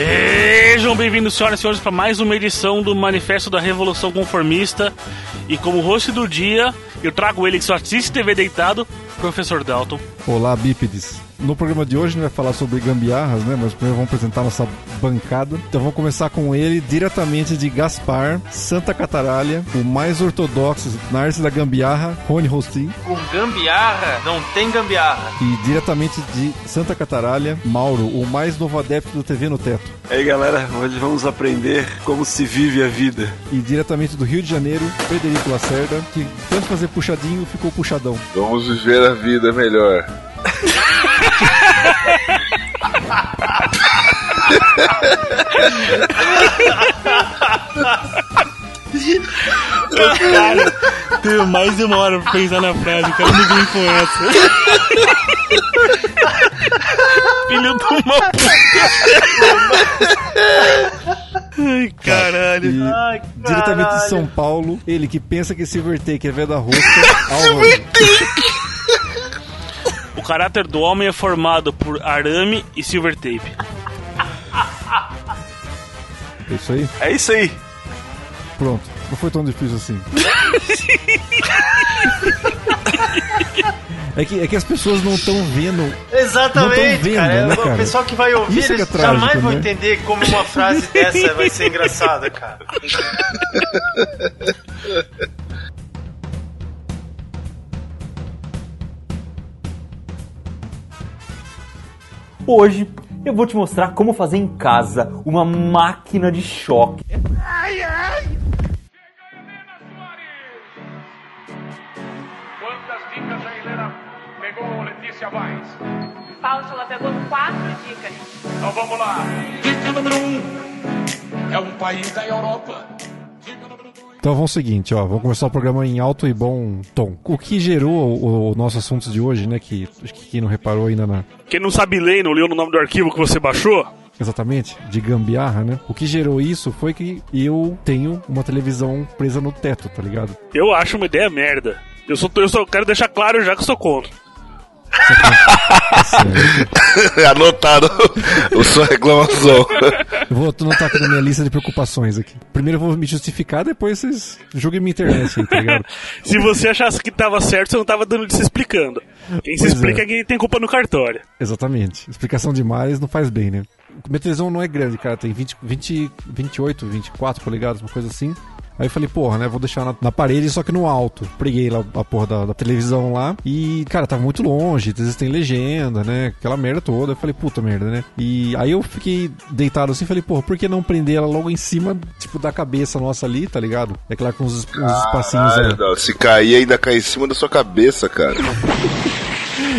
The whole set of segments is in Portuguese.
Sejam bem-vindos, senhoras e senhores, para mais uma edição do Manifesto da Revolução Conformista. E como host do dia, eu trago ele que só assiste TV deitado, Professor Dalton. Olá, bípedes. No programa de hoje a gente vai falar sobre gambiarras, né? Mas primeiro vamos apresentar nossa bancada. Então vamos começar com ele, diretamente de Gaspar, Santa Cataralha, o mais ortodoxo na arte da gambiarra, Rony Rostin. Com gambiarra não tem gambiarra. E diretamente de Santa Cataralha, Mauro, o mais novo adepto do TV no Teto. E aí galera, hoje vamos aprender como se vive a vida. E diretamente do Rio de Janeiro, Frederico Lacerda, que tanto fazer puxadinho ficou puxadão. Vamos viver a vida melhor. Cara, tenho mais de uma hora pra pensar na frase, o cara me vem com essa. Filho de uma puta. Ai, caralho. Ai, diretamente de caralho. São Paulo, ele que pensa que Silver Take é venda roxa, Álvaro. O caráter do homem é formado por arame e silver tape. É isso aí? É isso aí. Pronto. Não foi tão difícil assim. É que, é que as pessoas não estão vendo. Exatamente, Não vendo, cara. né, O cara? pessoal que vai ouvir, Isso é que é eles jamais trágico, vão né? entender como uma frase dessa vai ser engraçada, cara. Hoje eu vou te mostrar como fazer em casa uma máquina de choque. Quantas dicas a Helena pegou Letícia Vaz? Pegou quatro dicas. Então vamos lá. Dica número um. É um país da Europa. Dica número. Então vamos ao seguinte, ó. Vamos começar o programa em alto e bom tom. O que gerou o, o nosso assunto de hoje, né? Que que quem não reparou ainda na. Quem não sabe ler e não leu no nome do arquivo que você baixou, Exatamente, de gambiarra, né? O que gerou isso foi que eu tenho uma televisão presa no teto, tá ligado? eu acho uma ideia merda. Eu eu só quero deixar claro já que eu sou contra. Anotado o sua reclamação. Eu vou anotar aqui na minha lista de preocupações aqui. Primeiro eu vou me justificar, depois vocês julguem minha internet aí, tá ligado? Se você achasse que tava certo, você não tava dando se explicando. Quem se Pois explica é. é quem tem culpa no cartório. Exatamente. Explicação demais não faz bem, né? Minha televisão não é grande, cara. Tem 20, 20, 28, 24 polegadas, uma coisa assim. Aí eu falei, porra, né? Vou deixar na, na parede, só que no alto. Preguei lá a porra da, da televisão lá. E, cara, tava muito longe. Às vezes tem legenda, né? Aquela merda toda. Eu falei, puta merda, né? E aí eu fiquei deitado assim. Falei, porra, por que não prender ela logo em cima, tipo, da cabeça nossa ali, tá ligado? É claro, com uns, uns espacinhos. Né? Dal, se cair, ainda cai em cima da sua cabeça, cara.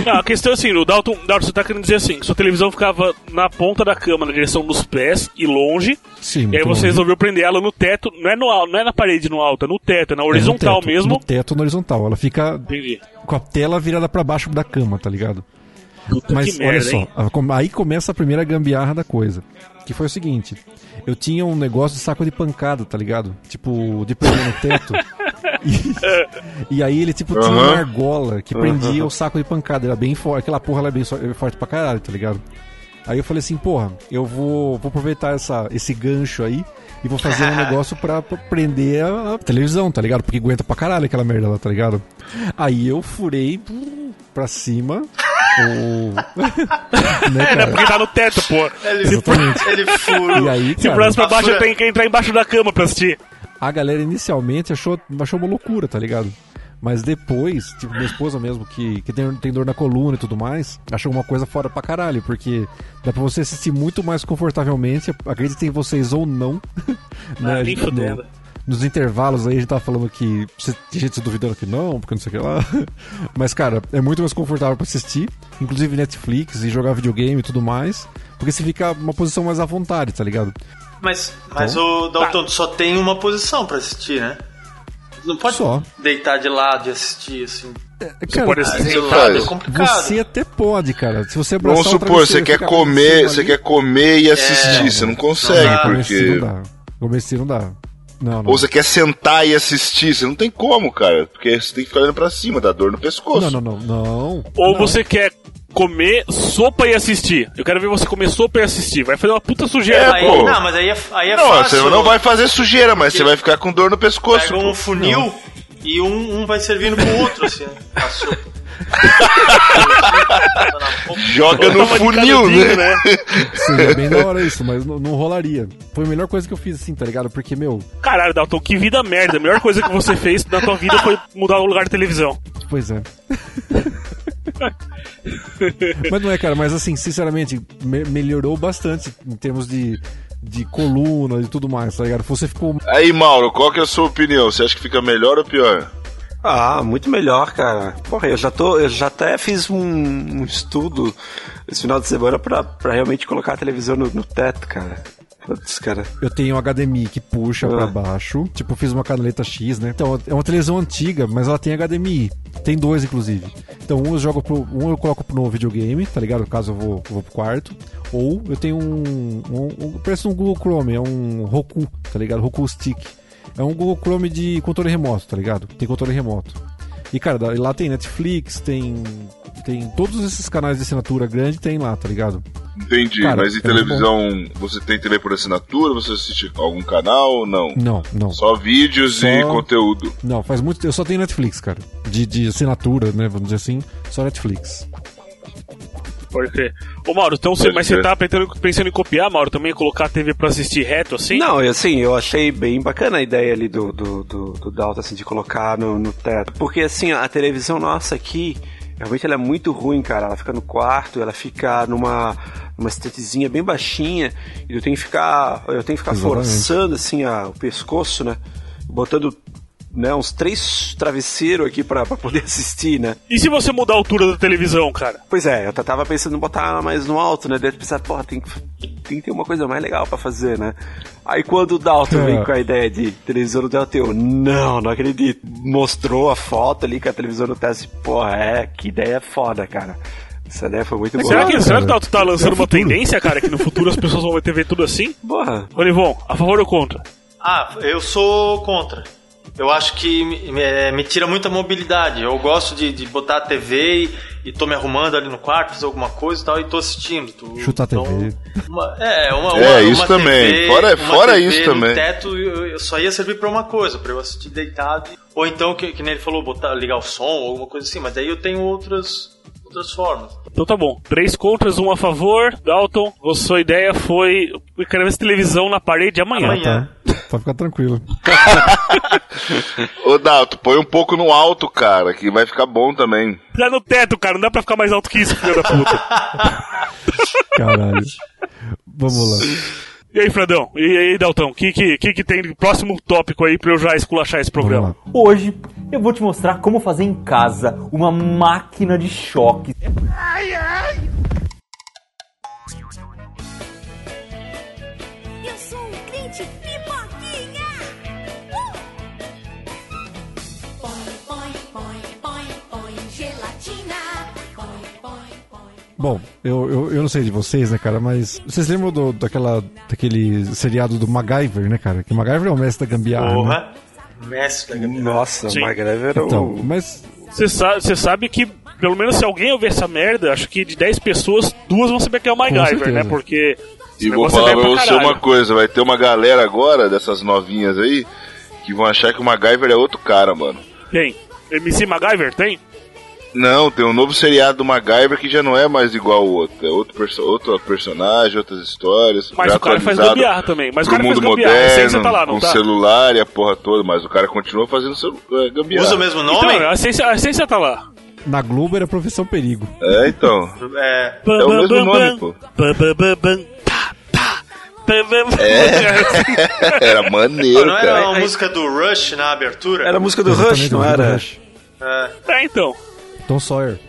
Não, a questão é assim, o Dalton, Dalton, você tá querendo dizer assim, sua televisão ficava na ponta da cama, na direção dos pés e longe, Sim, e aí você longe. resolveu prender ela no teto, não é, no, não é na parede no alto, é no teto, é na É, no horizontal teto, mesmo. No teto, no horizontal. Ela fica Entendi. com a tela virada pra baixo da cama, tá ligado? Puta Mas olha merda, só, hein? aí começa a primeira gambiarra da coisa. Que foi o seguinte: eu tinha um negócio de saco de pancada, tá ligado? Tipo, de prender no teto. e, e aí ele, tipo, tinha uma argola que prendia o saco de pancada. Era bem forte. Aquela porra ela é bem so- é forte pra caralho, tá ligado? Aí eu falei assim, porra, eu vou, vou aproveitar essa, esse gancho aí e vou fazer um negócio pra, pra prender a, a televisão, tá ligado? Porque aguenta pra caralho aquela merda lá, tá ligado? Aí eu furei pra cima o. né, É, né, porque tá no teto, pô. Ele, Exatamente. ele furou. E aí, Se cara, furasse pra baixo, fura- tem que entrar embaixo da cama pra assistir. A galera inicialmente achou, achou uma loucura, tá ligado? Mas depois, tipo, minha esposa mesmo, que, que tem, tem dor na coluna e tudo mais, achou uma coisa fora pra caralho, porque dá pra você assistir muito mais confortavelmente, acreditem vocês ou não. né, Ah, a nem fudendo. No- nos intervalos aí a gente tava falando que você- tem gente se duvidando que não, porque não sei o que lá. Mas, cara, é muito mais confortável pra assistir, inclusive Netflix e jogar videogame e tudo mais, porque você fica uma posição mais à vontade, tá ligado? Mas, mas Então, o Dalton só tem uma posição pra assistir, né? Não pode Só. deitar de lado e assistir, assim. Cara, pode Ah, assistir faz. é complicado. Você até pode, cara. Se você Vamos supor, você quer comer, você ali- quer comer e assistir, você não consegue, não dá. Porque. não dá. Não dá. Não, não. Ou você quer sentar e assistir, você não tem como, cara. Porque você tem que ficar olhando pra cima, dá dor no pescoço. Não, não, não, não. Ou Não. você quer comer sopa e assistir. Eu quero ver você comer sopa e assistir. Vai fazer uma puta sujeira. É, Aí, pô. não, mas aí é, aí é não, fácil. você não vai fazer sujeira, mas você vai ficar com dor no pescoço. Pega pô. um funil e um, um vai servindo pro outro, assim, a sopa. Joga no funil, canudinho, né? Seria bem da hora isso, mas não, não rolaria. Foi a melhor coisa que eu fiz assim, tá ligado? Porque, meu, Caralho, Dalton, que vida merda. A melhor coisa que você fez na tua vida foi mudar o lugar de televisão. Pois é. mas não é, cara, mas assim, sinceramente, me- melhorou bastante em termos de, de coluna e tudo mais, tá ligado? Você ficou. Aí, Mauro, qual que é a sua opinião? Você acha que fica melhor ou pior? Ah, muito melhor, cara. Porra, eu já tô. Eu já até fiz um, um estudo esse final de semana pra, pra realmente colocar a televisão no, no teto, cara. Putz, cara. Eu tenho um HDMI que puxa pra Ah. baixo. Tipo, fiz uma canaleta X, né? Então, é uma televisão antiga, mas ela tem HDMI. Tem dois, inclusive. Então, um eu jogo pro. Um eu coloco no videogame, tá ligado? Caso eu vou, eu vou pro quarto. Ou eu tenho um, um, um- Parece um Google Chrome, é um Roku, tá ligado? Roku Stick. É um Google Chrome de controle remoto, tá ligado? Tem controle remoto. E, cara, lá tem Netflix, tem. Tem todos esses canais de assinatura grande, tem lá, tá ligado? Entendi, Cara, mas em é televisão, você tem TV por assinatura? Você assiste algum canal ou não? Não, não. Só vídeos Só- e conteúdo. Não, faz muito Eu só tenho Netflix, cara. De, de assinatura, né? Vamos dizer assim. Só Netflix. Pode crer. Ô, Mauro, então você, mas crer. você tá pensando, pensando em copiar, Mauro, também colocar a TV pra assistir reto assim? Não, assim, eu achei bem bacana a ideia ali do, do, do, do Dalton, assim, de colocar no, no teto. Porque, assim, a televisão nossa aqui, realmente ela é muito ruim, cara. Ela fica no quarto, ela fica numa, numa estantezinha bem baixinha, e eu tenho que ficar, eu tenho que ficar Exatamente. forçando, assim, a, o pescoço, né? Botando, né, uns três travesseiros aqui pra, pra poder assistir, né? E se você mudar a altura da televisão, cara? Pois é, eu tava pensando em botar ela mais no alto, né? Eu pensar, porra, tem que, tem que ter uma coisa mais legal pra fazer, né? Aí quando o Dalton É. vem com a ideia de televisão no teto, eu, não, não acredito. Mostrou a foto ali com a televisão no teto, e, porra, é, que ideia foda, cara. Essa ideia foi muito boa. Será que, cara. será que o Dalton tá lançando É uma tendência, cara, que no futuro as pessoas vão ter ver tudo assim? Porra, Olivon, a favor ou contra? Ah, eu sou contra. Eu acho que me, me- me tira muita mobilidade. Eu gosto de, de botar a TV e, e tô me arrumando ali no quarto, fazer alguma coisa e tal, e tô assistindo. Tô- Chutar a TV. uma- é, uma, É, uma- isso uma também. TV, Fora- uma fora TV isso também. teto eu, eu só ia servir pra uma coisa, pra eu assistir deitado. Ou então, que, que nem ele falou, botar, ligar o som ou alguma coisa assim. Mas daí eu tenho outras, outras formas. Então tá bom. Três contras, um a favor. Dalton, a sua ideia foi. Eu quero ver essa televisão na parede amanhã. Amanhã. Pode ficar tranquilo. Ô, Dalton, põe um pouco no alto, cara, que vai ficar bom também. Tá no teto, cara. Não dá pra ficar mais alto que isso, filho da puta. Caralho. Vamos lá. e aí, Fredão? E aí, Dalton? O que, que, que, que tem de próximo tópico aí pra eu já esculachar esse programa? Hoje eu vou te mostrar como fazer em casa uma máquina de choque. Eu Bom, eu, eu, eu não sei de vocês, né, cara, mas vocês lembram do, daquela, daquele seriado do MacGyver, né, cara? Que o MacGyver é o mestre da gambiarra, né? Porra. Mestre da gambiarra. nossa, Sim. MacGyver era Então, o... mas Você sabe, você sabe que, pelo menos se alguém ouvir essa merda, acho que de 10 pessoas, duas vão saber que é o MacGyver, né? Porque. E vou é falar pra você uma coisa, vai ter uma galera agora, dessas novinhas aí, que vão achar que o MacGyver é outro cara, mano. Tem. MC MacGyver tem? Não, tem um novo seriado do MacGyver que já não é mais igual ao outro. É outro, perso outro personagem, outras histórias. Mas já o cara faz gambiarra também. Mas o pro cara faz mundo gambiarra. A ciência moderno, tá lá, não com tá? celular e a porra toda, mas o cara continua fazendo é, gambiarra. Usa o mesmo nome? Então, a ciência, a ciência tá lá. na Globo era Profissão Perigo. É, então. É, É o mesmo nome, pô. É. Era maneiro, não era cara. a música do Rush na abertura? Era a música do Rush, não era? Rush. É, então. Tom Sawyer.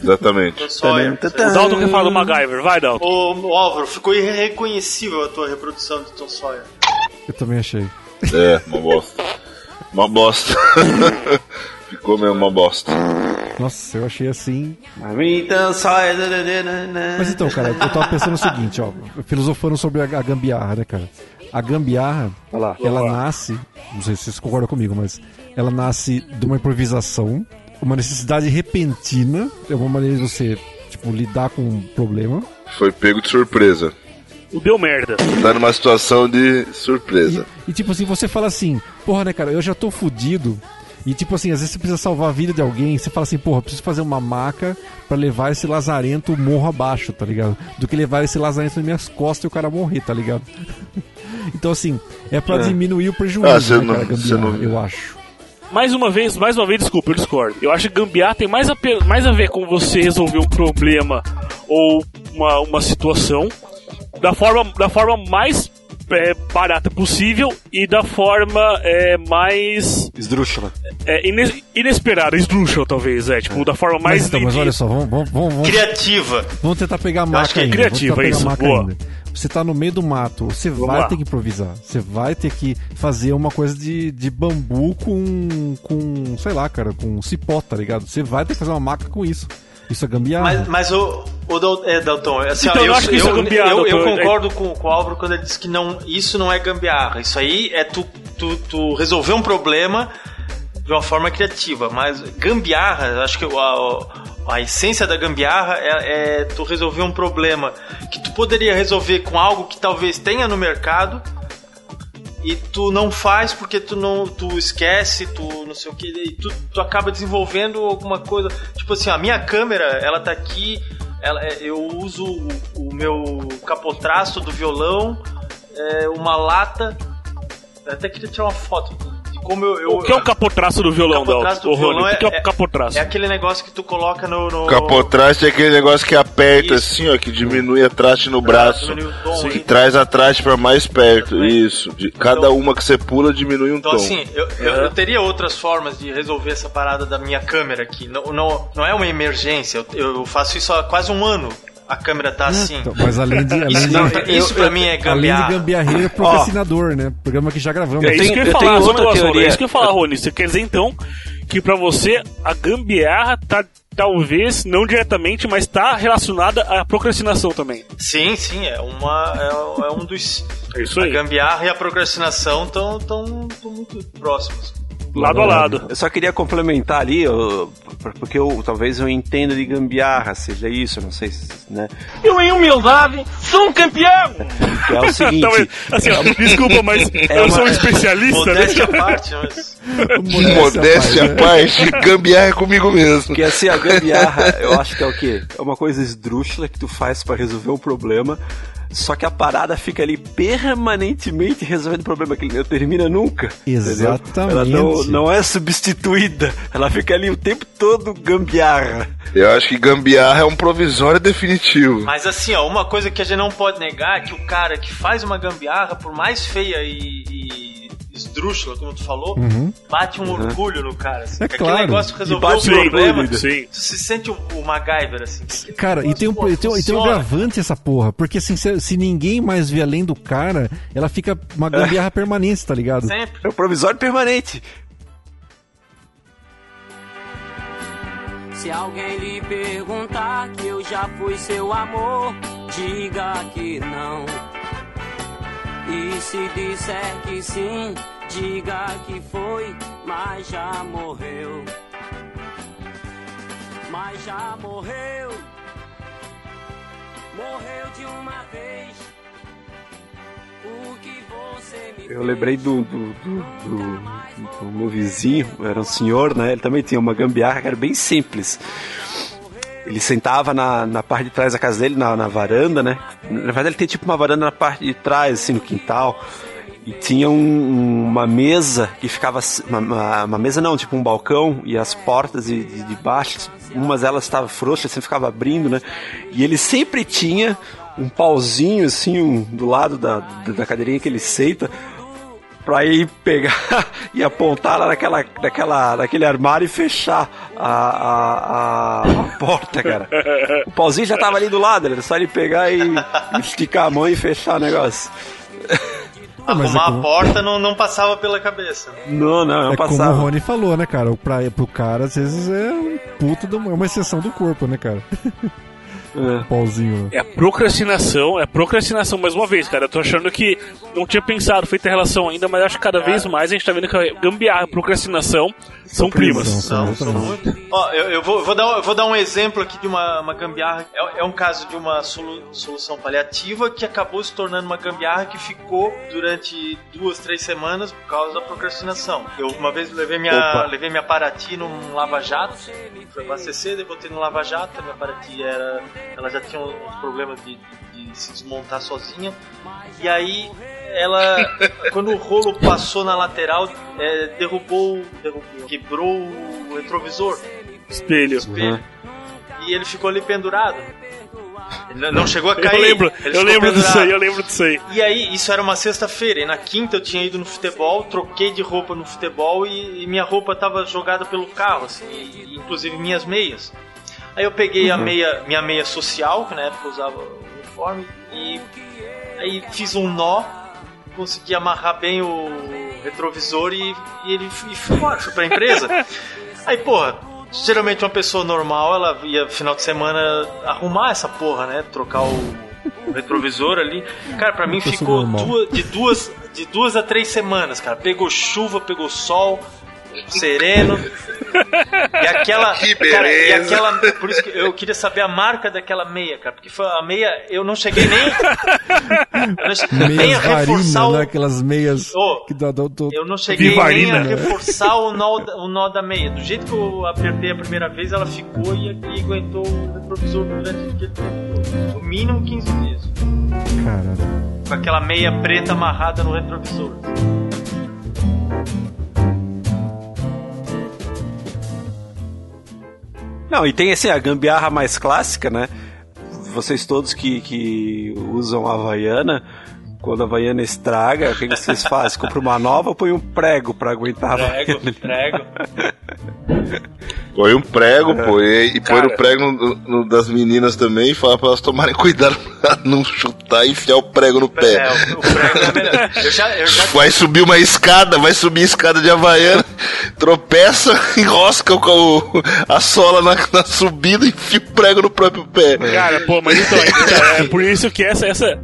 Exatamente. Sawyer. O Dalton quer falar do MacGyver. Vai, Dalton. Ô, ô, Álvaro, ficou irreconhecível a tua reprodução de Tom Sawyer. Eu também achei. É, uma bosta. Uma bosta. Ficou mesmo uma bosta. Nossa, eu achei assim. Mas então, cara, eu tava pensando o seguinte, ó, filosofando sobre a, gambiarra, né, cara? A gambiarra, Olha lá. ela nasce, não sei se vocês concordam comigo, mas ela nasce de uma improvisação, uma necessidade repentina, é uma maneira de você, tipo, lidar com um problema. Foi pego de surpresa. O deu merda. Tá numa situação de surpresa. E tipo assim, você fala assim, porra, né, cara, eu já tô fudido. E tipo assim, às vezes você precisa salvar a vida de alguém, você fala assim, porra, eu preciso fazer uma maca pra levar esse lazarento morro abaixo, tá ligado? Do que levar esse lazarento nas minhas costas e o cara morrer, tá ligado? então assim, é pra É. diminuir o prejuízo, Ah, né, não- cara, gambiarra, não- eu acho. Mais uma vez, mais uma vez, desculpa, eu discordo. Eu acho que gambiarra tem mais a, mais a ver com você resolver um problema ou uma, uma situação da forma, da forma mais é, barata possível e da forma é, mais Esdrúxula. é, ines- inesperada, esdrúxula talvez, é, tipo, da forma mais Mas, então, mas olha só, vamos, vamos, vamos, Criativa. vamos tentar pegar a acho maca que é ainda. criativa, isso, boa. ainda. Você tá no meio do mato, você vai lá. ter que improvisar. Você vai ter que fazer uma coisa de, de bambu com, com, sei lá, cara, com cipó, tá ligado? Você vai ter que fazer uma maca com isso. Isso é gambiarra. Mas, mas o, o Dal- é, Dalton, assim, ó, Então, eu eu, acho que isso eu, é gambiarra, eu- eu Dalton. concordo com, com o Álvaro quando ele diz que não, isso não é gambiarra. Isso aí é tu, tu, tu resolver um problema de uma forma criativa. Mas gambiarra, eu acho que a, a essência da gambiarra é, é tu resolver um problema que tu poderia resolver com algo que talvez tenha no mercado e tu não faz porque tu não tu esquece, tu não sei o que, e tu, tu acaba desenvolvendo alguma coisa. Tipo assim, a minha câmera, ela tá aqui, ela, é, eu uso o, o meu capotrasto do violão, é, uma lata. Eu até queria tirar uma foto como eu. eu O que é o capotraço do violão, Dalton? Rony, violão o que é o capotraço? É aquele negócio que tu coloca no. no Capotraste é aquele negócio que aperta Isso. assim, ó, que diminui a traste no braço. o tom, Que hein? traz a traste pra mais perto. Também. Isso. De cada Então- uma que você pula diminui um Então, tom. assim, eu, eu, eu teria outras formas de resolver essa parada da minha câmera aqui. Não, não, não é uma emergência. Eu, eu faço isso há quase um ano. A câmera tá assim. Então, mas além de. Além Isso, de não, isso pra mim é Além de gambiarra. gambiarreiro, procrastinador, né? Programa que já gravamos. É isso que eu ia falar, outra teoria. É isso que eu ia falar, Rony. Você quer dizer então que pra você a gambiarra tá talvez não diretamente, mas tá relacionada à procrastinação também. Sim, sim, é, uma, é, é um dos. É isso A aí. gambiarra e a procrastinação estão tão, tão muito próximos. Lado a lado. Eu só queria complementar ali, eu- porque eu talvez eu entenda de gambiarra, seja isso, não sei se, né? Eu, em humildade, sou um campeão! Que é o seguinte. Talvez- assim, ó, desculpa, mas É eu uma- sou um especialista, né? Modéstia à parte, mas. Modéstia à parte, gambiarra é comigo mesmo. Porque assim, a gambiarra, eu acho que é o quê? É uma coisa esdrúxula que tu faz pra resolver um problema, só que a parada fica ali permanentemente resolvendo o problema, que ele não termina nunca. entendeu? Exatamente. Ela não, não é substituída, ela fica ali o tempo todo gambiarra. Eu acho que gambiarra é um provisório definitivo. Mas assim, ó, uma coisa que a gente não pode negar é que o cara que faz uma gambiarra, por mais feia e, e esdrúxula, como tu falou, bate um orgulho no cara. Assim, É que claro. Aquele negócio resolveu o bate um problema. orgulho, sim. Tu se sente o, o MacGyver, assim. Cara, e tem, um, e, tem, tem um funciona. gravante essa porra. Porque assim, se, se ninguém mais vê além do cara, ela fica uma gambiarra permanente, tá ligado? Sempre. É um provisório permanente. Se alguém lhe perguntar que eu já fui seu amor, diga que não. E se disser que sim, diga que foi, mas já morreu. Mas já morreu. Morreu de uma vez. O que você me Eu lembrei do, do, do, do- do meu vizinho, era um senhor, né? Ele também tinha uma gambiarra que era bem simples. Ele sentava na, na parte de trás da casa dele, na, na varanda, né? Na verdade, ele tem tipo uma varanda na parte de trás, assim, no quintal. E tinha um- um- uma mesa que ficava. Uma, uma- mesa não, tipo um balcão, e as portas de, de, de baixo, umas elas estavam frouxas, assim, ficava abrindo, né? E ele sempre tinha um pauzinho, assim, um- do lado da da cadeirinha que ele senta, pra ir pegar e apontar lá naquela, naquela, naquele armário e fechar a, a, a, a porta, cara. O pauzinho já tava ali do lado, era só ele pegar e esticar a mão e fechar o negócio. Ah, mas é Arrumar como- a porta não, não passava pela cabeça. Não, não, não É como o passava. Rony falou, né, cara? O Pra, pro cara, às vezes é um puto, do- é uma exceção do corpo, né, cara? Pauzinho. É procrastinação, é procrastinação mais uma vez, cara. Eu tô achando que não tinha pensado, feito a relação ainda, mas acho que cada vez mais a gente tá vendo que a gambiarra e procrastinação são primas. São, são, exatamente. Ó, eu, eu vou, vou dar, eu vou dar um exemplo aqui de uma, uma gambiarra. É, é um caso de uma solu- solução paliativa que acabou se tornando uma gambiarra que ficou durante duas, três semanas por causa da procrastinação. Eu uma vez levei minha, Opa. levei minha Paraty num lava-jato, fui abastecer, botei no lava-jato, a minha Paraty era, ela já tinha uns problemas de, de- de se desmontar sozinha. E aí ela, quando o rolo passou na lateral, é, derrubou, derrubou, quebrou o retrovisor Espelho. espelho. E ele ficou ali pendurado. Ele não chegou a Eu cair. lembro, ele eu lembro disso aí, eu lembro disso aí. E aí, isso era uma sexta-feira, e na quinta eu tinha ido no futebol, troquei de roupa no futebol e, e minha roupa tava jogada pelo carro, assim, e inclusive minhas meias. Aí eu peguei a meia, minha meia social, que na época eu usava uniforme, e aí fiz um nó, consegui amarrar bem o retrovisor e, e ele e fui embora, fui pra empresa. Aí, porra, geralmente uma pessoa normal, ela ia final de semana arrumar essa porra, né? Trocar o, o retrovisor ali. Cara, pra mim ficou duas- de, duas, de duas a três semanas, cara. Pegou chuva, pegou sol, sereno. E aquela. Que cara, e aquela. Por isso que eu queria saber a marca daquela meia, cara. Porque foi a meia, eu não cheguei nem. não cheguei nem a reforçar varina, o. né? Aquelas meias Ô, que dá, dá, dá- eu não cheguei Vivarina. nem a reforçar o nó, da- o nó da meia. Do jeito que eu apertei a primeira vez, ela ficou e, e aguentou o retrovisor durante aquele tempo todo. No mínimo 15 dias. Caralho. Com aquela meia preta amarrada no retrovisor. Não, e tem assim, a gambiarra mais clássica, né? Vocês todos que, que usam a Havaiana, quando a Havaiana estraga, o que vocês fazem? Compra uma nova ou põe um prego pra aguentar a Prego, Havaiana? prego. Põe um prego, pô, e, e põe o prego no, no- das meninas também e fala pra elas tomarem cuidado pra não chutar e enfiar o prego no É, pé. o, o prego é melhor. Eu já, eu já Vai subir uma escada, vai subir a escada de Havaiana, tropeça, enrosca o, o- a sola na, na subida e enfia o prego no próprio pé. Cara, pô, mas então, é, é por isso que essa, essa,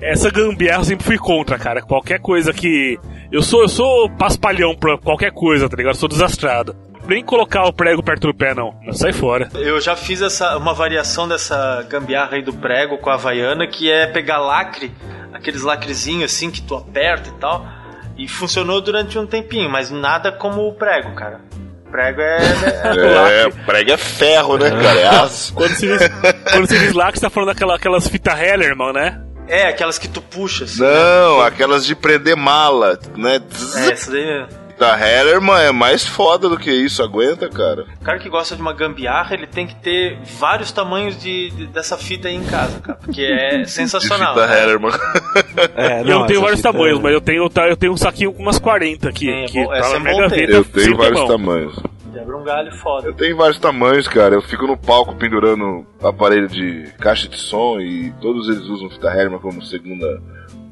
essa gambiarra eu sempre fui contra, cara. Qualquer coisa que. Eu sou, eu sou paspalhão pra qualquer coisa, tá ligado? Eu sou desastrado. Nem colocar o prego perto do pé, não. Sai fora. Eu já fiz essa, uma variação dessa gambiarra aí do prego com a Havaiana, que é pegar lacre, aqueles lacrezinhos assim que tu aperta e tal, e funcionou durante um tempinho, mas nada como o prego, cara. O prego é. é, É, prego é ferro, né, cara? É aço. Quando se diz, quando se diz que você tá falando daquela, aquelas fitas Hellerman, né? É, aquelas que tu puxa, assim. Não, aquelas de prender mala, né? É, essa daí mesmo. Da Hellerman é mais foda do que isso, aguenta, cara. O cara que gosta de uma gambiarra, ele tem que ter vários tamanhos de, de- dessa fita aí em casa, cara, porque é De sensacional. fita né? Hellerman. É, eu não tenho essa vários fita- tamanhos, mas eu tenho, tá, eu tenho um saquinho com umas 40 aqui. É, que bom, tá é minha bom ter. Eu tenho vários mão. tamanhos. Quebra um galho foda. Eu tenho vários tamanhos, cara. Eu fico no palco pendurando aparelho de caixa de som e todos eles usam fita Hellerman como segunda,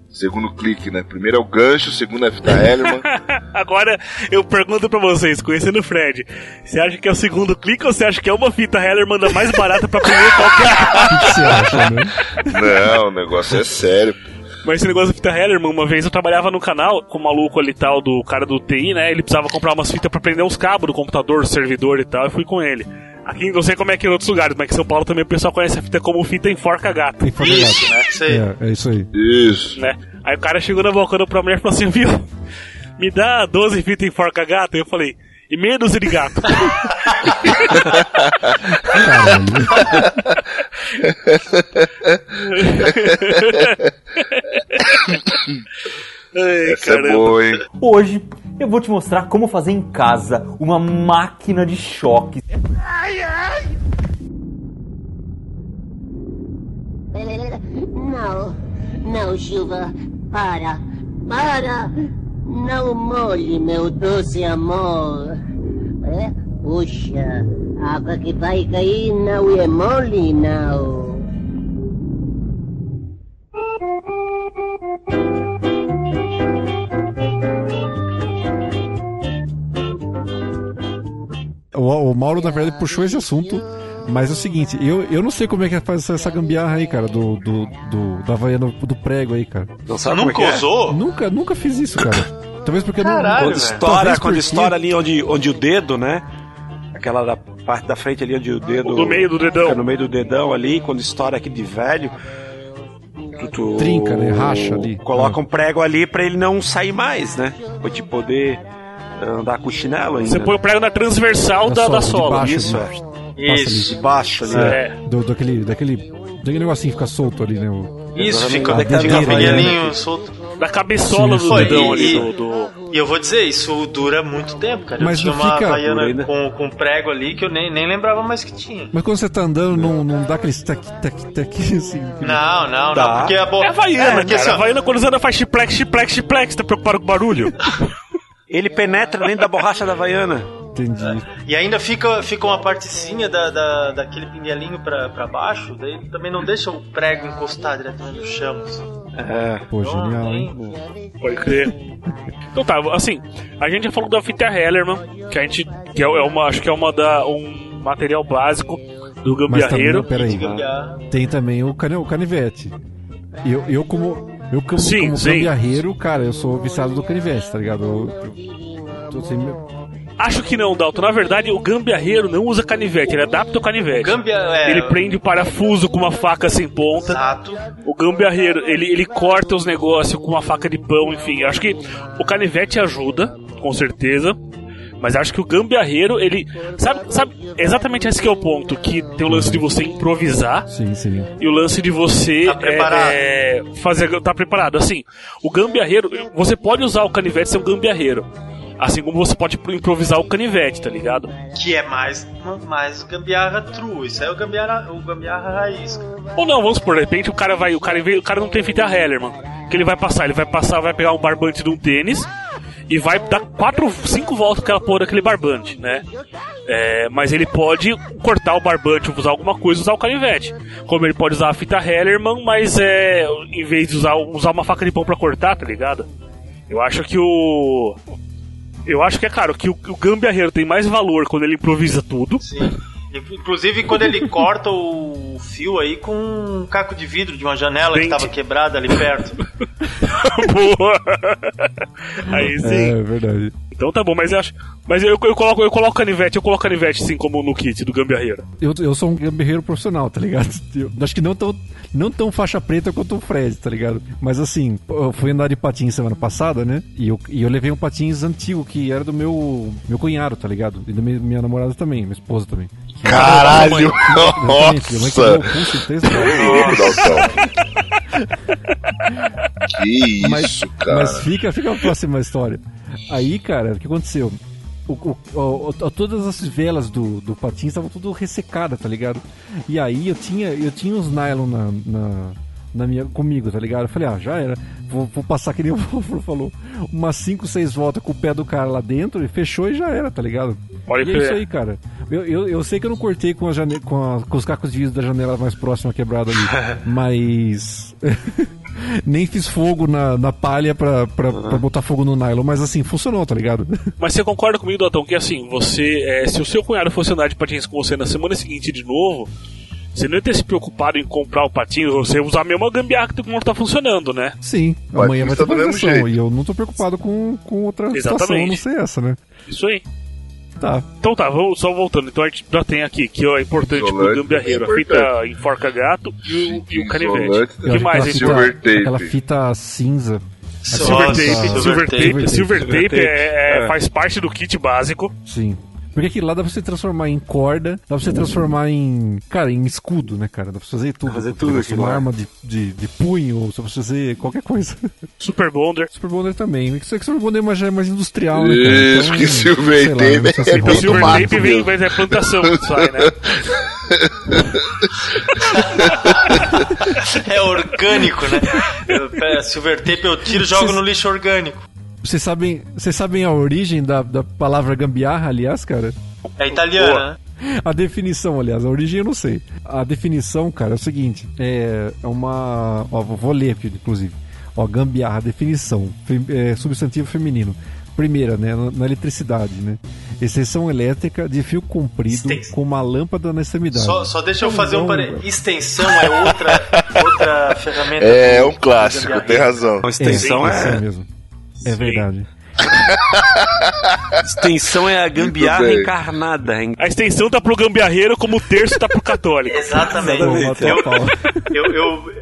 segundo clique, né? Primeiro é o gancho, segundo é a fita Hellerman. Agora eu pergunto pra vocês, conhecendo o Fred, você acha que é o segundo clique ou você acha que é uma fita Hellerman da mais barata pra prender qualquer. O que você acha, né? Não, o negócio é sério. Mas esse negócio da fita Hellerman, uma vez eu trabalhava no canal com o maluco ali tal, do cara do TI, né? Ele precisava comprar umas fitas pra prender uns cabos do computador, do servidor e tal, eu fui com ele. Aqui não sei como é que é em outros lugares, mas aqui em São Paulo também o pessoal conhece a fita como fita enforca gato, fazer Isso, né? Isso aí. É, é isso aí. Isso. né? Aí o cara chegou na balcona pra mulher e falou assim, viu? Me dá 12 fitas enforca gato. Eu falei, e meia dúzia de gato. Ai, Essa é boa, hein? Hoje eu vou te mostrar como fazer em casa uma máquina de choque. Não, não, chuva. Para, para. Não molhe meu doce amor. É? Puxa, a água que vai cair não é mole, não. O, o Mauro, na verdade, puxou esse assunto Mas é o seguinte, eu, eu não sei como é que faz essa, essa gambiarra aí, cara, do, do, do, da Havaiana do prego aí, cara. Não sabe como é Nunca que é? usou? Nunca, nunca fiz isso, cara. Talvez porque Caralho, não. Quando estoura, Talvez quando porque- estoura ali onde, onde o dedo, né? Aquela da parte da frente ali onde o dedo. Do meio do dedão. Fica no meio do dedão ali, quando estoura aqui de velho. Tu, tu Trinca, né? Racha ali. Coloca Ah. um prego ali pra ele não sair mais, né? Pra te poder andar com chinelo ainda. Você põe o prego na transversal da, da de sola. baixo, Isso, de- é. passa Isso. De baixo ali. É. Do, daquele, daquele, daquele negocinho que fica solto ali, né? o- Isso, fica, é a Havaiana pinguelinho aqui? solto. Da cabeçola Sim, do dedão E- ali. e- Do, do- E eu vou dizer, isso dura muito tempo, cara. Mas eu tinha não uma fica- ainda? com, com prego ali que eu nem, nem lembrava mais que tinha. Mas quando você tá andando, não, não dá aquele tec, tec, tec, assim. Não, não, Dá. não. Porque a bo... É Havaiana, porque, cara. assim, ó, Havaiana quando anda faz chiplex, chiplex, chiplex. Tá preocupado com barulho? Ele penetra dentro da borracha da Havaiana. Entendi. E ainda fica, fica uma partezinha da, da, daquele pinguelinho pra, pra baixo, daí ele também não deixa o prego encostar diretamente no chão. assim. É. Pô, genial, hein? Pode crer. Então tá, assim, a gente já falou da fita Hellerman, que a gente. que é uma, acho que é uma da, um material básico do Mas também, gambiarreiro. peraí, tem também o, cane, o canivete. Eu, eu como, eu como, Sim, como sim. gambiarreiro, cara, eu sou viciado do canivete, tá ligado? Eu, eu, tô sem Acho que não, Dalton. Na verdade, o gambiarreiro não usa canivete, ele adapta o canivete. Gambia, é, Ele prende o parafuso com uma faca sem ponta. Exato. O gambiarreiro, ele, ele corta os negócios com uma faca de pão, enfim. Acho que o canivete ajuda, com certeza. Mas acho que o gambiarreiro, ele. Sabe, sabe exatamente esse que é o ponto: que tem o lance de você improvisar Sim, sim. e o lance de você Tá preparado. é, é, fazer tá preparado. Assim, o gambiarreiro, você pode usar o canivete ser um gambiarreiro. Assim como você pode improvisar o canivete, tá ligado? Que é mais, mais gambiarra true. Isso aí é o gambiarra, o gambiarra raiz. Ou não, vamos supor, de repente o cara vai, o cara, vem- o cara não tem fita Hellerman. O que ele vai passar? Ele vai passar, vai pegar um barbante de um tênis e vai dar quatro, cinco voltas com aquela porra daquele barbante, né? É, mas ele pode cortar o barbante, usar alguma coisa, usar o canivete. Como ele pode usar a fita Hellerman, mas é, em vez de usar, usar uma faca de pão pra cortar, tá ligado? Eu acho que o eu acho que é claro que o, o gambiarreiro tem mais valor quando ele improvisa tudo. Sim. Inclusive quando ele corta o fio aí com um caco de vidro de uma janela que Dente. tava quebrada ali perto. Boa. Aí sim. É verdade. Então tá bom, mas eu acho. Mas eu, eu coloco eu coloco canivete, eu coloco canivete sim como no kit do gambiarreiro. Eu, eu sou um gambiarreiro profissional, tá ligado? Eu acho que não tão, não tão faixa preta quanto o Fred, tá ligado? Mas assim, eu fui andar de patins semana passada, né? E eu, e eu levei um patins antigo que era do meu, meu cunhado, tá ligado? E da minha, minha namorada também, minha esposa também. Caralho! Quebrou Nossa! Que isso, mas, cara. Mas fica, fica a próxima história. Aí, cara, o que aconteceu? O, o- o- todas as velas do, do patins estavam tudo ressecadas, tá ligado? E aí eu tinha, eu tinha uns nylon na, na, na minha, comigo, tá ligado? Eu falei, ah, já era. Vou, vou passar que nem o Fofo falou. Umas 5, 6 voltas com o pé do cara lá dentro e fechou e já era, tá ligado? Pode e é isso aí, cara. Eu, eu, eu sei que eu não cortei com, a jane... com, a- com os cacos de vidro da janela mais próxima quebrada ali. mas. Nem fiz fogo na, na palha pra, pra, pra botar fogo no nylon, mas assim, funcionou, tá ligado? Mas você concorda comigo, Dalton, que assim, você. é, se o seu cunhado fosse andar de patins com você na semana seguinte de novo, você não ia ter se preocupado em comprar o patinho, você ia usar a mesma gambiarra que não tá funcionando, né? Sim, Vai, amanhã vai ter atualização. E eu não tô preocupado com, com outra situação, Exatamente. a não ser essa, né? Isso aí. Tá. Então tá, vamos só voltando. Então a gente já tem aqui, que é importante pro Isolante gambiarreiro, a também é fita enforca gato e o, e o canivete. O que mais, então? fita, Silver tape. Aquela fita cinza. Silver Nossa, tape, silver silver tape. tape, silver tape tape. é- é- É. faz parte do kit básico. Sim. Porque aquilo lá dá pra você transformar em corda, dá pra você transformar em. Cara, em escudo, né, cara? Dá pra fazer tudo. fazer Dá pra tudo fazer aquilo Uma lá. arma de, de, de punho, ou dá pra fazer qualquer coisa. Super Bonder. Super Bonder também. Isso aqui Super Bonder é mais- já é mais industrial, né, cara? Isso, que Silver lá, Tape é Então silver tape vem, mas é plantação que sai, né? É orgânico, né? Eu, é, silver tape eu tiro e jogo no lixo orgânico. Vocês sabem, vocês sabem a origem da, da palavra gambiarra, aliás, cara? É italiano, Boa. né? A definição, aliás, a origem eu não sei. A definição, cara, é o seguinte: é é uma. Ó, vou vou ler aqui, inclusive. Ó, gambiarra, definição: fem- é, substantivo feminino. Primeira, né, na, na eletricidade, né? Extensão elétrica de fio comprido com uma lâmpada na extremidade. Só, só deixa eu fazer um parênteses. Extensão é outra, outra ferramenta. É do- um clássico, tem razão. Extensão é, é, assim mesmo. É verdade. extensão é a gambiarra encarnada. hein? A extensão tá pro gambiarreiro como o terço tá pro católico. Exatamente. Eu, eu, eu,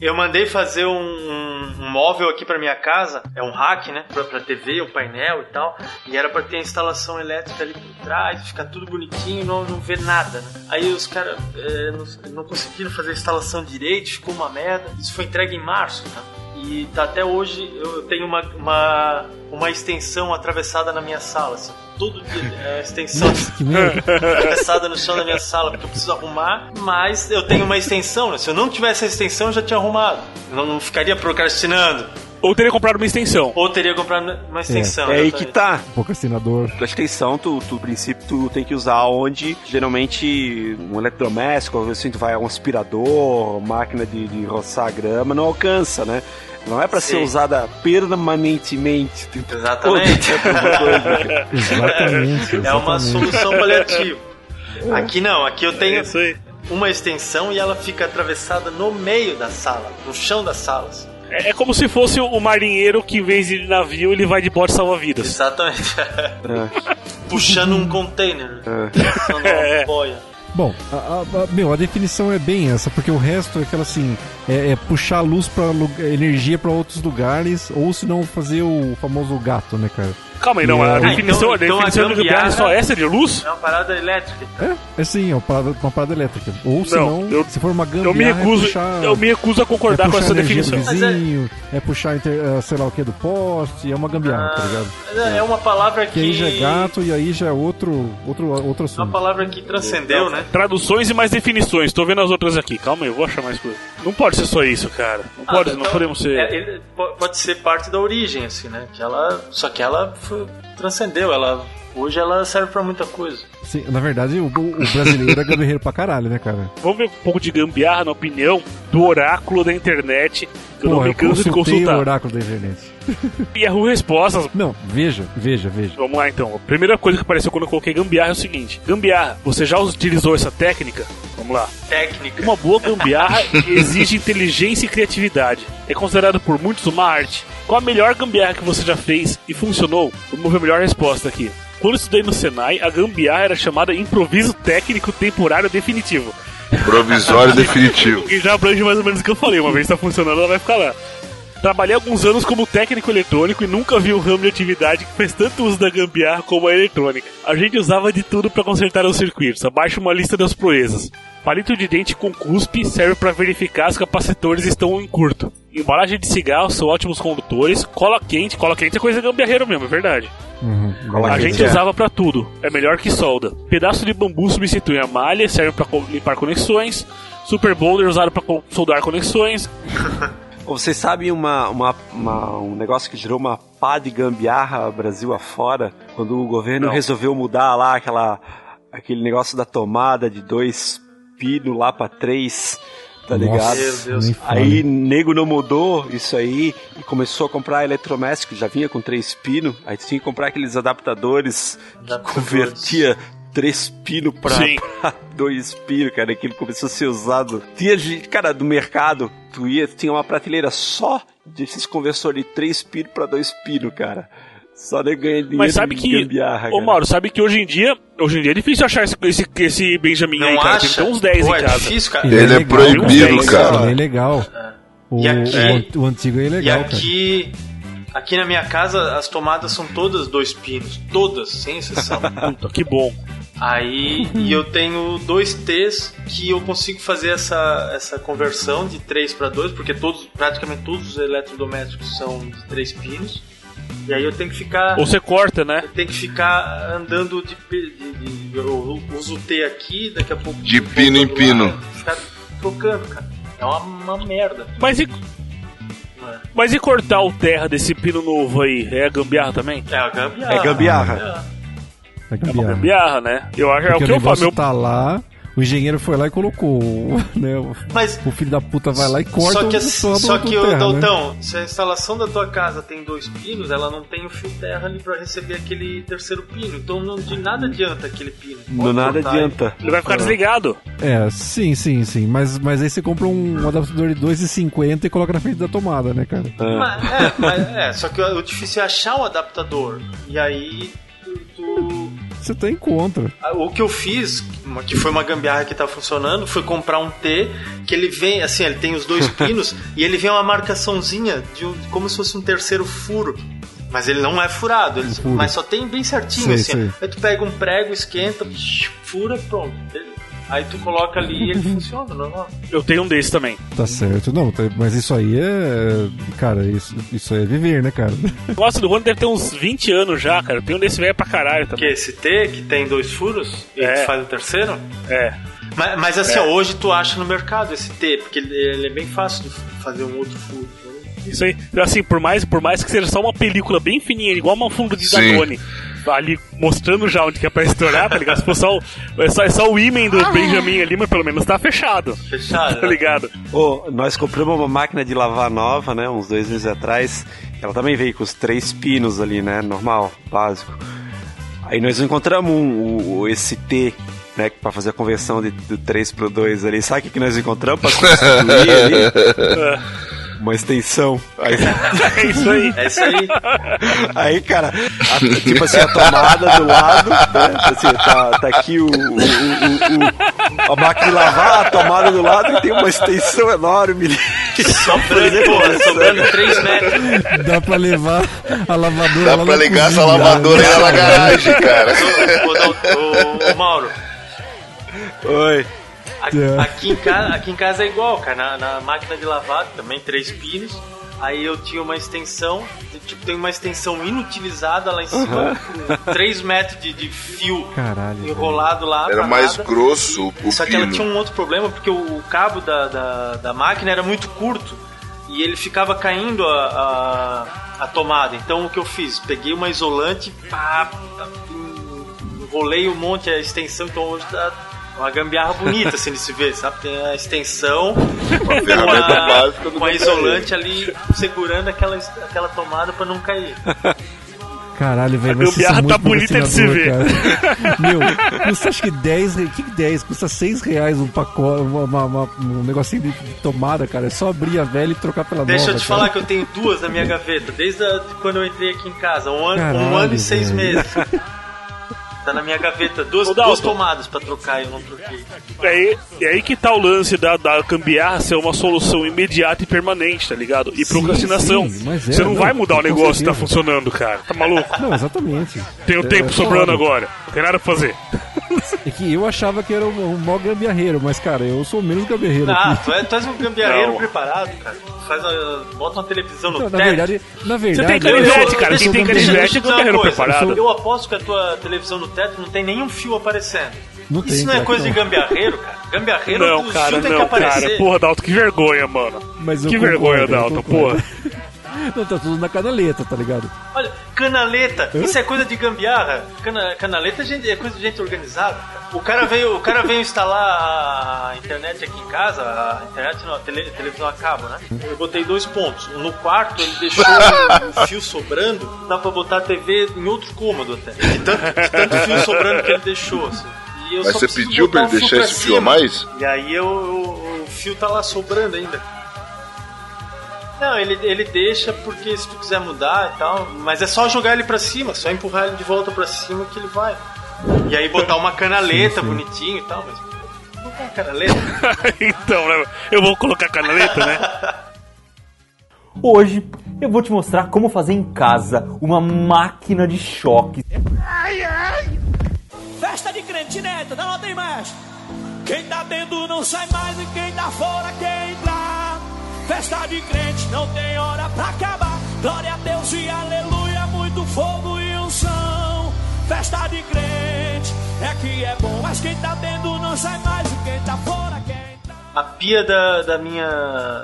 eu mandei fazer um, um- um móvel aqui pra minha casa, é um rack, né? Pra, pra TV, um painel e tal. E era pra ter a instalação elétrica ali por trás, ficar tudo bonitinho e não, não ver nada, né? Aí os caras é, não, não conseguiram fazer a instalação direito, ficou uma merda. Isso foi entregue em março, tá? E tá até hoje eu tenho uma, uma, uma extensão atravessada na minha sala, assim. Todo dia é a extensão Que merda. atravessada no chão da minha sala, porque eu preciso arrumar, mas eu tenho uma extensão, né? Se eu não tivesse a extensão, eu já tinha arrumado. Eu não, não ficaria procrastinando. Ou teria comprado uma extensão. Ou teria comprado uma extensão. É aí que tá. Procrastinador. A extensão, tu, tu, no princípio, tu tem que usar onde geralmente um eletrodoméstico, assim, tu vai a um aspirador, máquina de, de roçar grama, não alcança, né? Não é pra ser usada permanentemente. Tem Exatamente. Exatamente. É uma solução paliativa. Aqui não, aqui eu É tenho aí. uma extensão e ela fica atravessada no meio da sala, no chão das salas. É, é como se fosse o marinheiro que, em vez de ir de navio, ele vai de bote salva-vidas. Exatamente. Puxando um container. Puxando É. uma boia. Bom, a, a- a- meu, a definição é bem essa, porque o resto é aquela assim, é, é puxar luz para energia para outros lugares, ou se não fazer o famoso gato, né, cara? Calma aí, não. A Ah, definição, então- então a definição a de gambiarra é só gambiarra- essa de luz? É uma parada elétrica. É, é sim, é uma parada, uma parada elétrica. Ou se Não, não, eu- se for uma gambiarra, Eu me recuso, é puxar, eu me recuso a é concordar com puxar essa definição. vizinho, é, puxar, inter- sei lá o que, do poste, é uma gambiarra, tá ligado? É uma palavra que. Que aí já é gato e aí já é outro, outro, outro Uma assunto. palavra que transcendeu, né? Traduções e mais definições. Tô vendo as outras aqui. Calma aí, eu vou achar mais coisa. Não pode ser só isso, cara. Não pode, Ah, não então, podemos ser. é, ele po- pode ser parte da origem, assim, né? Que ela, só que ela foi- transcendeu. Ela, hoje ela serve pra muita coisa. Sim, na verdade, o, o brasileiro é gambiarreiro pra caralho, né, cara? Vamos ver um pouco de gambiarra na opinião do oráculo da internet. Que eu não me eu canso de consultei o consultar. oráculo da internet. Yahoo Respostas. Não, veja, veja, veja. Vamos lá então. A primeira coisa que apareceu quando eu coloquei gambiarra é o seguinte: Gambiarra, você já utilizou essa técnica? Vamos lá. Técnica. Uma boa gambiarra exige inteligência e criatividade. É considerado por muitos uma arte. Qual a melhor gambiarra que você já fez e funcionou? Vamos ver a melhor resposta aqui. Quando eu estudei no Senai, a gambiarra era chamada improviso técnico temporário definitivo. Provisório definitivo. Que já abrange mais ou menos o que eu falei. Uma vez está funcionando, ela vai ficar lá. Trabalhei alguns anos como técnico eletrônico e nunca vi um ramo de atividade que fez tanto uso da gambiarra como a eletrônica. A gente usava de tudo para consertar os circuitos. Abaixo uma lista das proezas. Palito de dente com cuspe serve para verificar se os capacitores estão em curto. Embalagem de cigarro são ótimos condutores. Cola quente, cola quente é coisa gambiarreira mesmo, é verdade. Uhum, A gente usava pra tudo. É melhor que solda. Pedaço de bambu substitui a malha, serve pra co- limpar conexões. Super boulder usado pra co- soldar conexões. Vocês sabem uma, uma- uma- um negócio que gerou uma pá de gambiarra Brasil afora? Quando o governo Não. resolveu mudar lá aquela, aquele negócio da tomada de dois pinos lá pra três, tá Nossa, ligado? Meu Deus. nem fale. Aí nego não mudou isso aí e começou a comprar eletrodoméstico, já vinha com três pinos, aí tinha que comprar aqueles adaptadores que Adaptadores. convertia três pinos pra, pra dois pinos, cara, aquilo começou a ser usado. Tinha gente, cara, do mercado, tu ia, tinha uma prateleira só desses conversores de três pinos pra dois pinos, cara. Só de ganhar dinheiro Mas sabe que. gambiarra, Ô cara. Mauro, sabe que hoje em dia. Hoje em dia é difícil achar esse, esse, esse Benjamin aí, Não cara. Tem que acha? ter uns 10 Pô, em é casa. difícil, cara. Ele é legal, proibido, cara. Ele é legal. O, E aqui- o o antigo é E legal, cara. aqui, aqui na minha casa as tomadas são todas dois pinos, todas, sem exceção. Puta, que bom. Aí e eu tenho dois T's que eu consigo fazer essa, essa conversão de 3 para 2, porque todos, praticamente todos os eletrodomésticos são de três pinos. E aí eu tenho que ficar. Ou você corta, né? Eu tenho que ficar andando de, de, de- Eu uso o T aqui, daqui a pouco. De pino em lá, pino. Ficar trocando, cara. É uma, uma merda. Mas e. é? Mas e cortar o terra desse pino novo aí? É gambiarra também? É a gambiarra. É gambiarra. É. É É uma gambiarra. né? Eu acho é o Porque que o eu faço. negócio Meu... tá lá, O engenheiro foi lá e colocou, o- né? O, Mas- o filho da puta vai lá e corta Só que, o só que o terra, né? Daltão, se a instalação da tua casa tem dois pinos, ela não tem o fio terra ali pra receber aquele terceiro pino. Então não, de nada adianta aquele pino. No Pode nada adianta. Ele vai ficar desligado. É, sim, sim, sim. Mas, mas aí você compra um adaptador de 2,50 e coloca na frente da tomada, né, cara? Mas, é, mas, é, só que o difícil é achar o adaptador. E aí tu- tu, Você tá em contra. O que eu fiz, que foi uma gambiarra que tá funcionando, foi comprar um T que ele vem, assim, ele tem os dois pinos e ele vem uma marcaçãozinha de um- como se fosse um terceiro furo. Mas ele não é furado, ele- mas só tem bem certinho, Sei, assim. sei. Aí tu pega um prego, esquenta, fura, pronto. Aí tu coloca ali e ele funciona, normal. Eu tenho um desses também. Tá certo. Não, tá- mas isso aí é. Cara, isso, isso é viver, né, cara? O negócio do Rony deve ter uns 20 anos já, cara. Eu tenho um desse velho pra caralho Que também. esse T que tem dois furos e É. tu faz o terceiro? É. Mas, mas assim, É. ó, hoje tu acha no mercado esse T, porque ele, ele é bem fácil de fazer um outro furo. Isso aí. Assim, por mais, por mais que seja só uma película bem fininha, igual uma fundo de Sim. Ali mostrando já onde que é pra estourar, tá ligado? Se for só o, é só, é só o ímen do Benjamin ali, mas pelo menos tá fechado. Fechado. Tá ligado? Ô, nós compramos uma máquina de lavar nova, né? Uns dois meses atrás. Ela também veio com os três pinos ali, né? Normal, básico. Aí nós encontramos um, o, esse T, né? Pra fazer a conversão de, do 3 pro 2 ali. Sabe o que que nós encontramos pra substituir ali? Uma extensão. Aí, É isso aí. É isso aí. aí cara, a- tipo assim, a tomada do lado, né? Assim, tá, tá aqui o, o- o- o- a máquina de lavar, a tomada do lado e tem uma extensão enorme. Sobrando, pô, sobrando 3 metros. Dá pra levar a lavadora Dá lá pra na ligar essa cozinha, lavadora né? aí na garagem, cara. Ô, ô, ô, ô, Mauro, Oi. Aqui, É. aqui em casa, aqui em casa é igual, cara. Na, na máquina de lavar também três pinos. Aí eu tinha uma extensão, tipo, tem uma extensão inutilizada lá em cima, com 3 metros de, de fio Caralho. enrolado lá. Era mais nada. grosso o Só que ela tinha um outro problema, porque o, o cabo da, da, da máquina era muito curto e ele ficava caindo a, a, a tomada. Então o que eu fiz? Peguei uma isolante, pá, enrolei um monte a extensão, então hoje tá uma gambiarra bonita assim de se ver, sabe? Tem a extensão com ferramenta a, básica do com a isolante ali segurando aquela, aquela tomada pra não cair. Caralho, velho. A mas gambiarra muito tá bonita de se ver. cara. Meu, custa acho que 10 reais. Que 10? Custa 6 reais um pacote, uma, uma- uma- um negocinho de, tomada, cara. É só abrir a velha e trocar pela Deixa nova. eu te cara. falar que eu tenho duas na minha gaveta, desde a- de quando eu entrei aqui em casa, um ano, um Caralho, ano e seis velho. meses. Tá na minha gaveta, duas, duas tomadas pra trocar e eu não troquei. É aí, é aí que tá o lance da, da gambiarra ser uma solução imediata e permanente, tá ligado? E Sim, procrastinação. sim, mas é, Você não, não, vai mudar o negócio que tá funcionando, cara. Tá maluco? Não, exatamente. Tem o É, tempo é sobrando agora. Não tem nada pra fazer. É que eu achava que era um, um maior gambiarreiro, mas, cara, eu sou menos gambiarreiro Ah, tu, é, tu és um gambiarreiro Não. preparado, cara. Tu Faz a- bota uma televisão no Não, teto. na verdade, na verdade. tem eu- canivete, cara. sou tem gambiarreiro. canivete é gambiarreiro coisa, preparado. Eu aposto que a tua televisão no teto não tem nenhum fio aparecendo. Não tem, Isso não é claro coisa que de gambiarreiro, cara. Gambiarreiro, Não, o cara, fio tem que não, aparecer. cara. Porra, Dalton, que vergonha, mano. Mas Que concordo, vergonha, Dalton, porra. Não, tá tudo na canaleta, tá ligado? Olha, canaleta, isso é coisa de gambiarra. Cana, canaleta é, gente- é coisa de gente organizada. O cara veio, o cara veio instalar a internet aqui em casa, a internet não, a tele- televisão a cabo, né? Eu botei dois pontos. No quarto ele deixou o fio sobrando, dá pra botar a TV em outro cômodo até. De tanto, de tanto fio sobrando que ele deixou, assim. E eu Mas só você pediu pra ele deixar esse fio a mais? E aí eu, eu- o fio tá lá sobrando ainda. Não, ele, ele deixa porque se tu quiser mudar e tal, mas é só jogar ele pra cima, só empurrar ele de volta pra cima que ele vai. E aí botar uma canaleta bonitinho e tal, mas não tem canaleta. então, né? Eu vou colocar canaleta, né? Hoje eu vou te mostrar como fazer em casa uma máquina de choque. Festa de crente neta, não tem mais. Quem tá dentro não sai mais e quem tá fora quer entrar. Festa de crente não tem hora pra acabar. Glória a Deus e aleluia, muito fogo e unção. Festa de crente é que é bom, mas quem tá dentro não sai mais e quem tá fora quer entrar. A pia da, da minha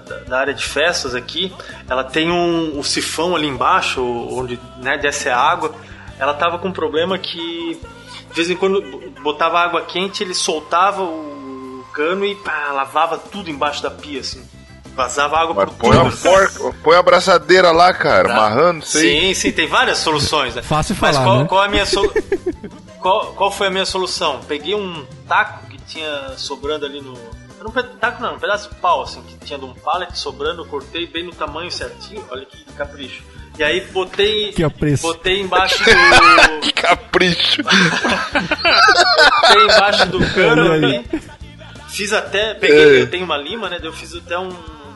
da, da área de festas aqui, ela tem um, um sifão ali embaixo, onde né, desce a água. Ela tava com um problema que de vez em quando botava água quente, ele soltava o cano e pá, lavava tudo embaixo da pia, assim. Vazava água Mas por põe a, tudo. porca, põe a braçadeira lá, cara, amarrando, sei. Sim, sim, tem várias soluções, né? Fácil Mas falar, qual, né? qual a minha solu... qual, qual foi a minha solução? Peguei um taco que tinha sobrando ali no. Era um taco não, um pedaço de pau, assim, que tinha de um pallet sobrando, eu cortei bem no tamanho certinho, olha que capricho. E aí botei. Que apreço. Botei embaixo do. Que capricho. botei embaixo do cano ali. Fiz até. Peguei, É. eu tenho uma lima, né? Eu fiz até um,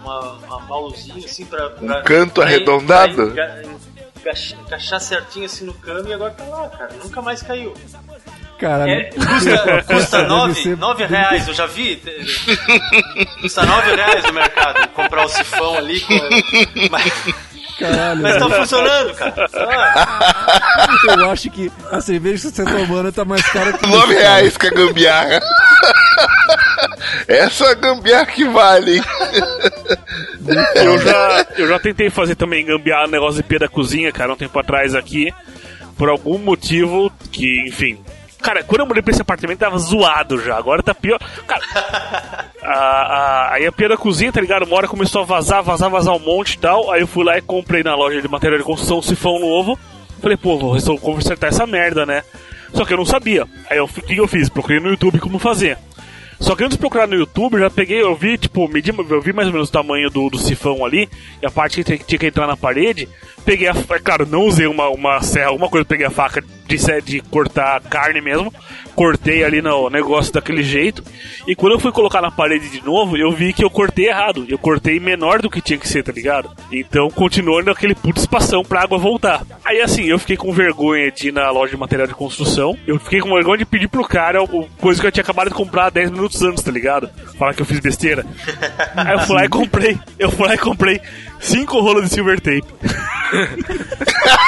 uma, uma paulozinha assim pra. pra- canto pra- arredondado? pra encaixar, certinho assim no cano e agora tá lá, cara. Nunca mais caiu. Caralho. É, custa custa nove, ser- nove reais, eu já vi. Custa nove reais no mercado comprar o sifão ali. Com... Mas, Caralho. mas tá funcionando, cara. Ah, Eu acho que a cerveja que você tá tomando tá mais cara que. 9 reais com a gambiarra. Essa gambiarra que vale, hein? Eu já, eu já tentei fazer também gambiar negócio de pia da cozinha, cara, um tempo atrás aqui. Por algum motivo que, enfim. Cara, quando eu mudei pra esse apartamento tava zoado já, agora tá pior. Cara, a, a- aí a pia da cozinha, tá ligado? Uma hora começou a vazar, vazar, vazar um monte e tal. Aí eu fui lá e comprei na loja de material de construção um sifão novo. Falei, pô, vou consertar essa merda, né? Só que eu não sabia. Aí eu, o que que eu fiz? Procurei no YouTube como fazer. Só que antes de procurar no YouTube, já peguei, eu vi, tipo, medi, eu vi mais ou menos o tamanho do, do sifão ali, e a parte que tinha- que entrar na parede, peguei a. É claro, não usei uma, uma serra, alguma coisa, peguei a faca de, de cortar carne mesmo, cortei ali no negócio daquele jeito, e quando eu fui colocar na parede de novo, eu vi que eu cortei errado, eu cortei menor do que tinha que ser, tá ligado? Então continuou naquele puto espação pra água voltar. Aí assim, eu fiquei com vergonha de ir na loja de material de construção, eu fiquei com vergonha de pedir pro cara o- coisa que eu tinha acabado de comprar 10 minutos antes, tá ligado? Falar que eu fiz besteira. Aí eu fui lá e comprei, eu fui lá e comprei cinco rolos de silver tape.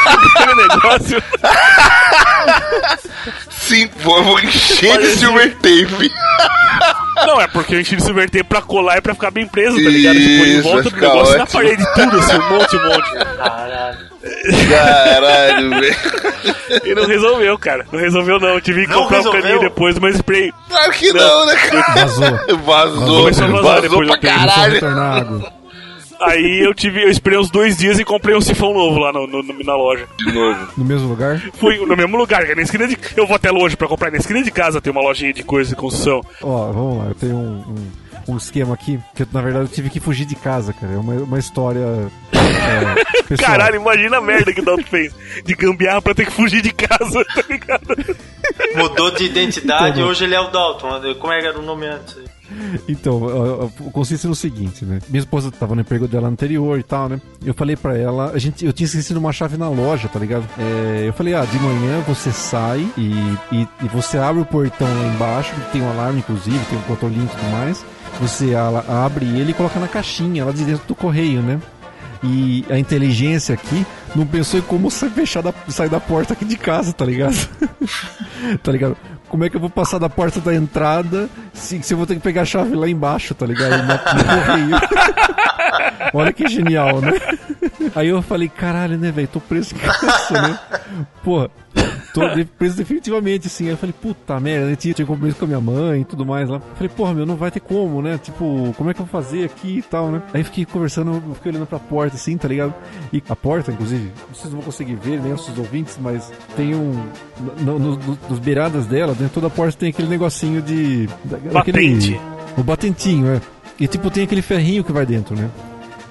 Aquele negócio. Sim, vou, vou encher de silver tape. Não, é porque eu enchi de silver tape pra colar e pra ficar bem preso, tá ligado? tipo, em Isso, volta do negócio e na ótimo. parede, tudo assim, um monte, um monte. caralho. Caralho, velho. E não resolveu, cara. Não resolveu, não. Eu tive que Não comprar um resolveu? caninho depois, mas spray. Claro que não, né, cara? Vazou. Vazou, Começou a vazar vazou depois pra a caralho. Aí eu tive, eu esperei uns dois dias e comprei um sifão novo lá no, no- no- na loja. De novo. No mesmo lugar? Fui no mesmo lugar, é na esquina de. Eu vou até longe pra comprar. Na esquina de casa tem uma lojinha de coisa de construção. Ó, vamos lá, eu tenho um, um, um esquema aqui, que eu, na verdade eu tive que fugir de casa, cara. É uma, uma história. É. Caralho, imagina a merda que o Dalton fez. De gambiarra pra ter que fugir de casa, tá ligado? Mudou de identidade, Então, hoje ele é o Dalton. Como é que era o nome antes? Então, consiste no seguinte, né? Minha esposa tava no emprego dela anterior e tal, né? Eu falei pra ela, a gente, eu tinha esquecido uma chave na loja, tá ligado? É, eu falei, ah, de manhã você sai e, e, e você abre o portão lá embaixo, tem um alarme, inclusive, tem um controlinho e tudo mais. Você abre ele e coloca na caixinha lá de dentro do correio, né? E a inteligência aqui não pensou em como sair, fechar da, sair da porta aqui de casa, tá ligado? tá ligado? Como é que eu vou passar da porta da entrada se, se eu vou ter que pegar a chave lá embaixo, tá ligado? Na- No, correio. Olha que genial, né? Aí eu falei, caralho, né, velho? Tô preso em casa, né? Porra, tô preso definitivamente, assim. Aí eu falei, puta merda, né? tinha, tinha compromisso com a minha mãe e tudo mais lá. Falei, porra, meu, não vai ter como, né? Tipo, como é que eu vou fazer aqui e tal, né? Aí fiquei conversando, fiquei olhando pra porta, assim, tá ligado? E a porta, inclusive, vocês não vão conseguir ver, nem os seus ouvintes, mas tem um. No, no, no- nos beiradas dela, dentro de toda a porta tem aquele negocinho de. da- daquele- Batente. o batentinho, é. E tipo, tem aquele ferrinho que vai dentro, né?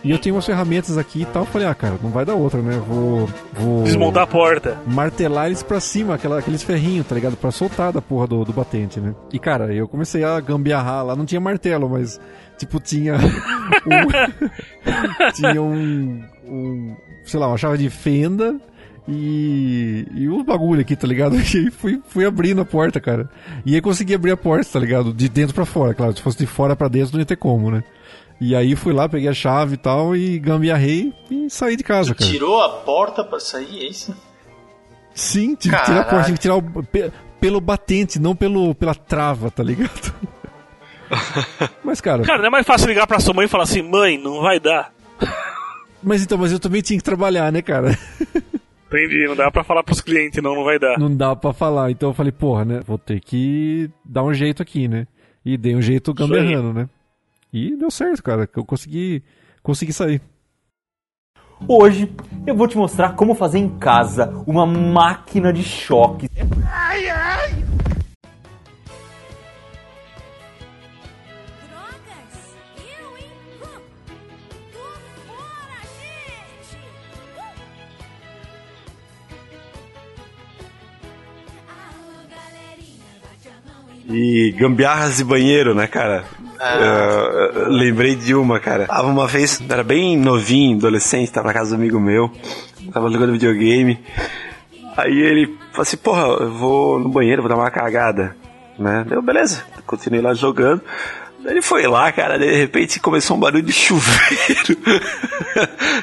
E eu tenho umas ferramentas aqui e tal. Eu falei, ah, cara, não vai dar outra, né? Vou. vou Desmontar a porta. Martelar eles pra cima, aquela, aqueles ferrinhos, tá ligado? Pra soltar da porra do, do batente, né? E cara, eu comecei a gambiarrar lá, não tinha martelo, mas tipo, tinha. um, tinha um, um. Sei lá, uma chave de fenda. E, e os bagulho aqui, tá ligado? E aí fui, fui abrindo a porta, cara. E aí consegui abrir a porta, tá ligado? De dentro pra fora, claro. Se fosse de fora pra dentro, não ia ter como, né? E aí fui lá, peguei a chave e tal, e gambiarrei e saí de casa, cara. Tirou a porta pra sair, é isso? Sim, tive que tirar a porta, tive que tirar o, pe- pelo batente, não pelo, pela trava, tá ligado? mas, cara, Cara, não é mais fácil ligar pra sua mãe e falar assim, mãe, não vai dar. mas então, mas eu também tinha que trabalhar, né, cara? Entendi, não dá pra falar pros clientes, não, não vai dar. Não dá pra falar. Então eu falei, porra, né? Vou ter que dar um jeito aqui, né? E dei um jeito gamberrando, né? E deu certo, cara. que Eu consegui, consegui sair. Hoje eu vou te mostrar como fazer em casa uma máquina de choque. Ai, ai! E gambiarras de banheiro, né, cara? Eu- eu lembrei de uma, cara. Tava uma vez, era bem novinho, adolescente, tava na casa do amigo meu, tava jogando videogame. Aí ele falou assim, porra, eu vou no banheiro, vou dar uma cagada, né? Deu, beleza, continuei lá jogando. Daí ele foi lá, cara, de repente começou um barulho de chuveiro.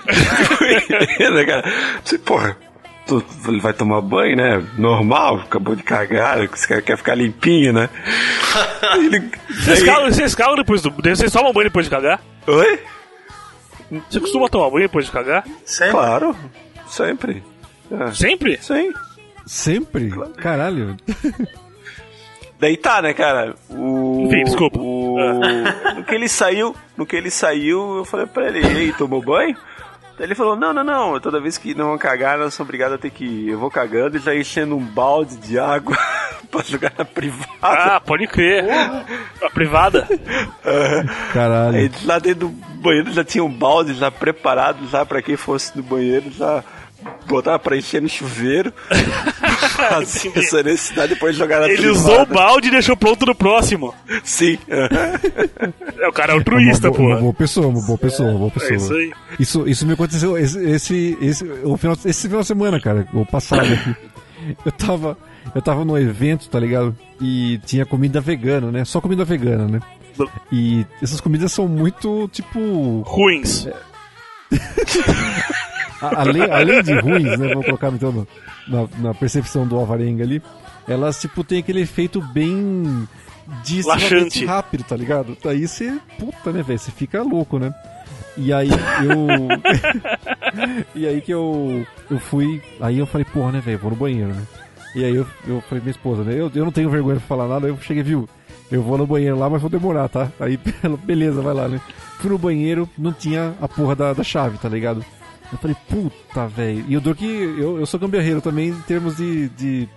de banheiro, cara. Você, porra, ele vai tomar banho, né? Normal, acabou de cagar, esse cara quer ficar limpinho, né? Ele- Vocês daí- cagam, vocês cagam depois do. Vocês tomam banho depois de cagar? Oi? Você costuma tomar banho depois de cagar? Claro, sempre. É. Sempre? Sim. Sempre? Caralho. Daí tá, né, cara? O... Enfim, desculpa. O... No que ele saiu, no que ele saiu, eu falei pra ele, e aí, tomou banho? Daí ele falou, não, não, não, toda vez que não vão cagar, nós somos obrigados a ter que ir. Eu vou cagando e já enchendo um balde de água pra jogar na privada. Ah, pode crer. A privada. Caralho. Aí lá dentro do banheiro já tinha um balde já preparado já pra quem fosse no banheiro, já botava pra encher no chuveiro. Fazia essa necessidade depois jogar na Ele usou o balde e deixou pronto no próximo. Sim. É, o cara é altruísta, uma, boa- uma pô. boa pessoa, uma boa pessoa, uma boa pessoa. É isso aí. Isso, isso me aconteceu esse, esse, esse, o final, esse final de semana, cara, o passado aqui. Eu tava, eu tava num evento, tá ligado? E tinha comida vegana, né? Só comida vegana, né? E essas comidas são muito, tipo. Ruins. além, além de ruins, né? Vou colocar então no- na, na percepção do Alvarenga ali. Elas, tipo, tem aquele efeito bem. De Laxante. rápido, tá ligado? Aí você. Puta, né, velho? Você fica louco, né? E aí eu. e aí que eu. Eu fui. Aí eu falei, porra, né, velho? Vou no banheiro, né? E aí eu, eu falei, minha esposa, né? Eu, eu não tenho vergonha pra falar nada. Aí eu cheguei, viu? Eu vou no banheiro lá, mas vou demorar, tá? Aí, beleza, vai lá, né? Fui no banheiro, não tinha a porra da, da chave, tá ligado? Eu falei, puta, velho. E eu dou que. Eu, eu sou gambiarreiro também em termos de, de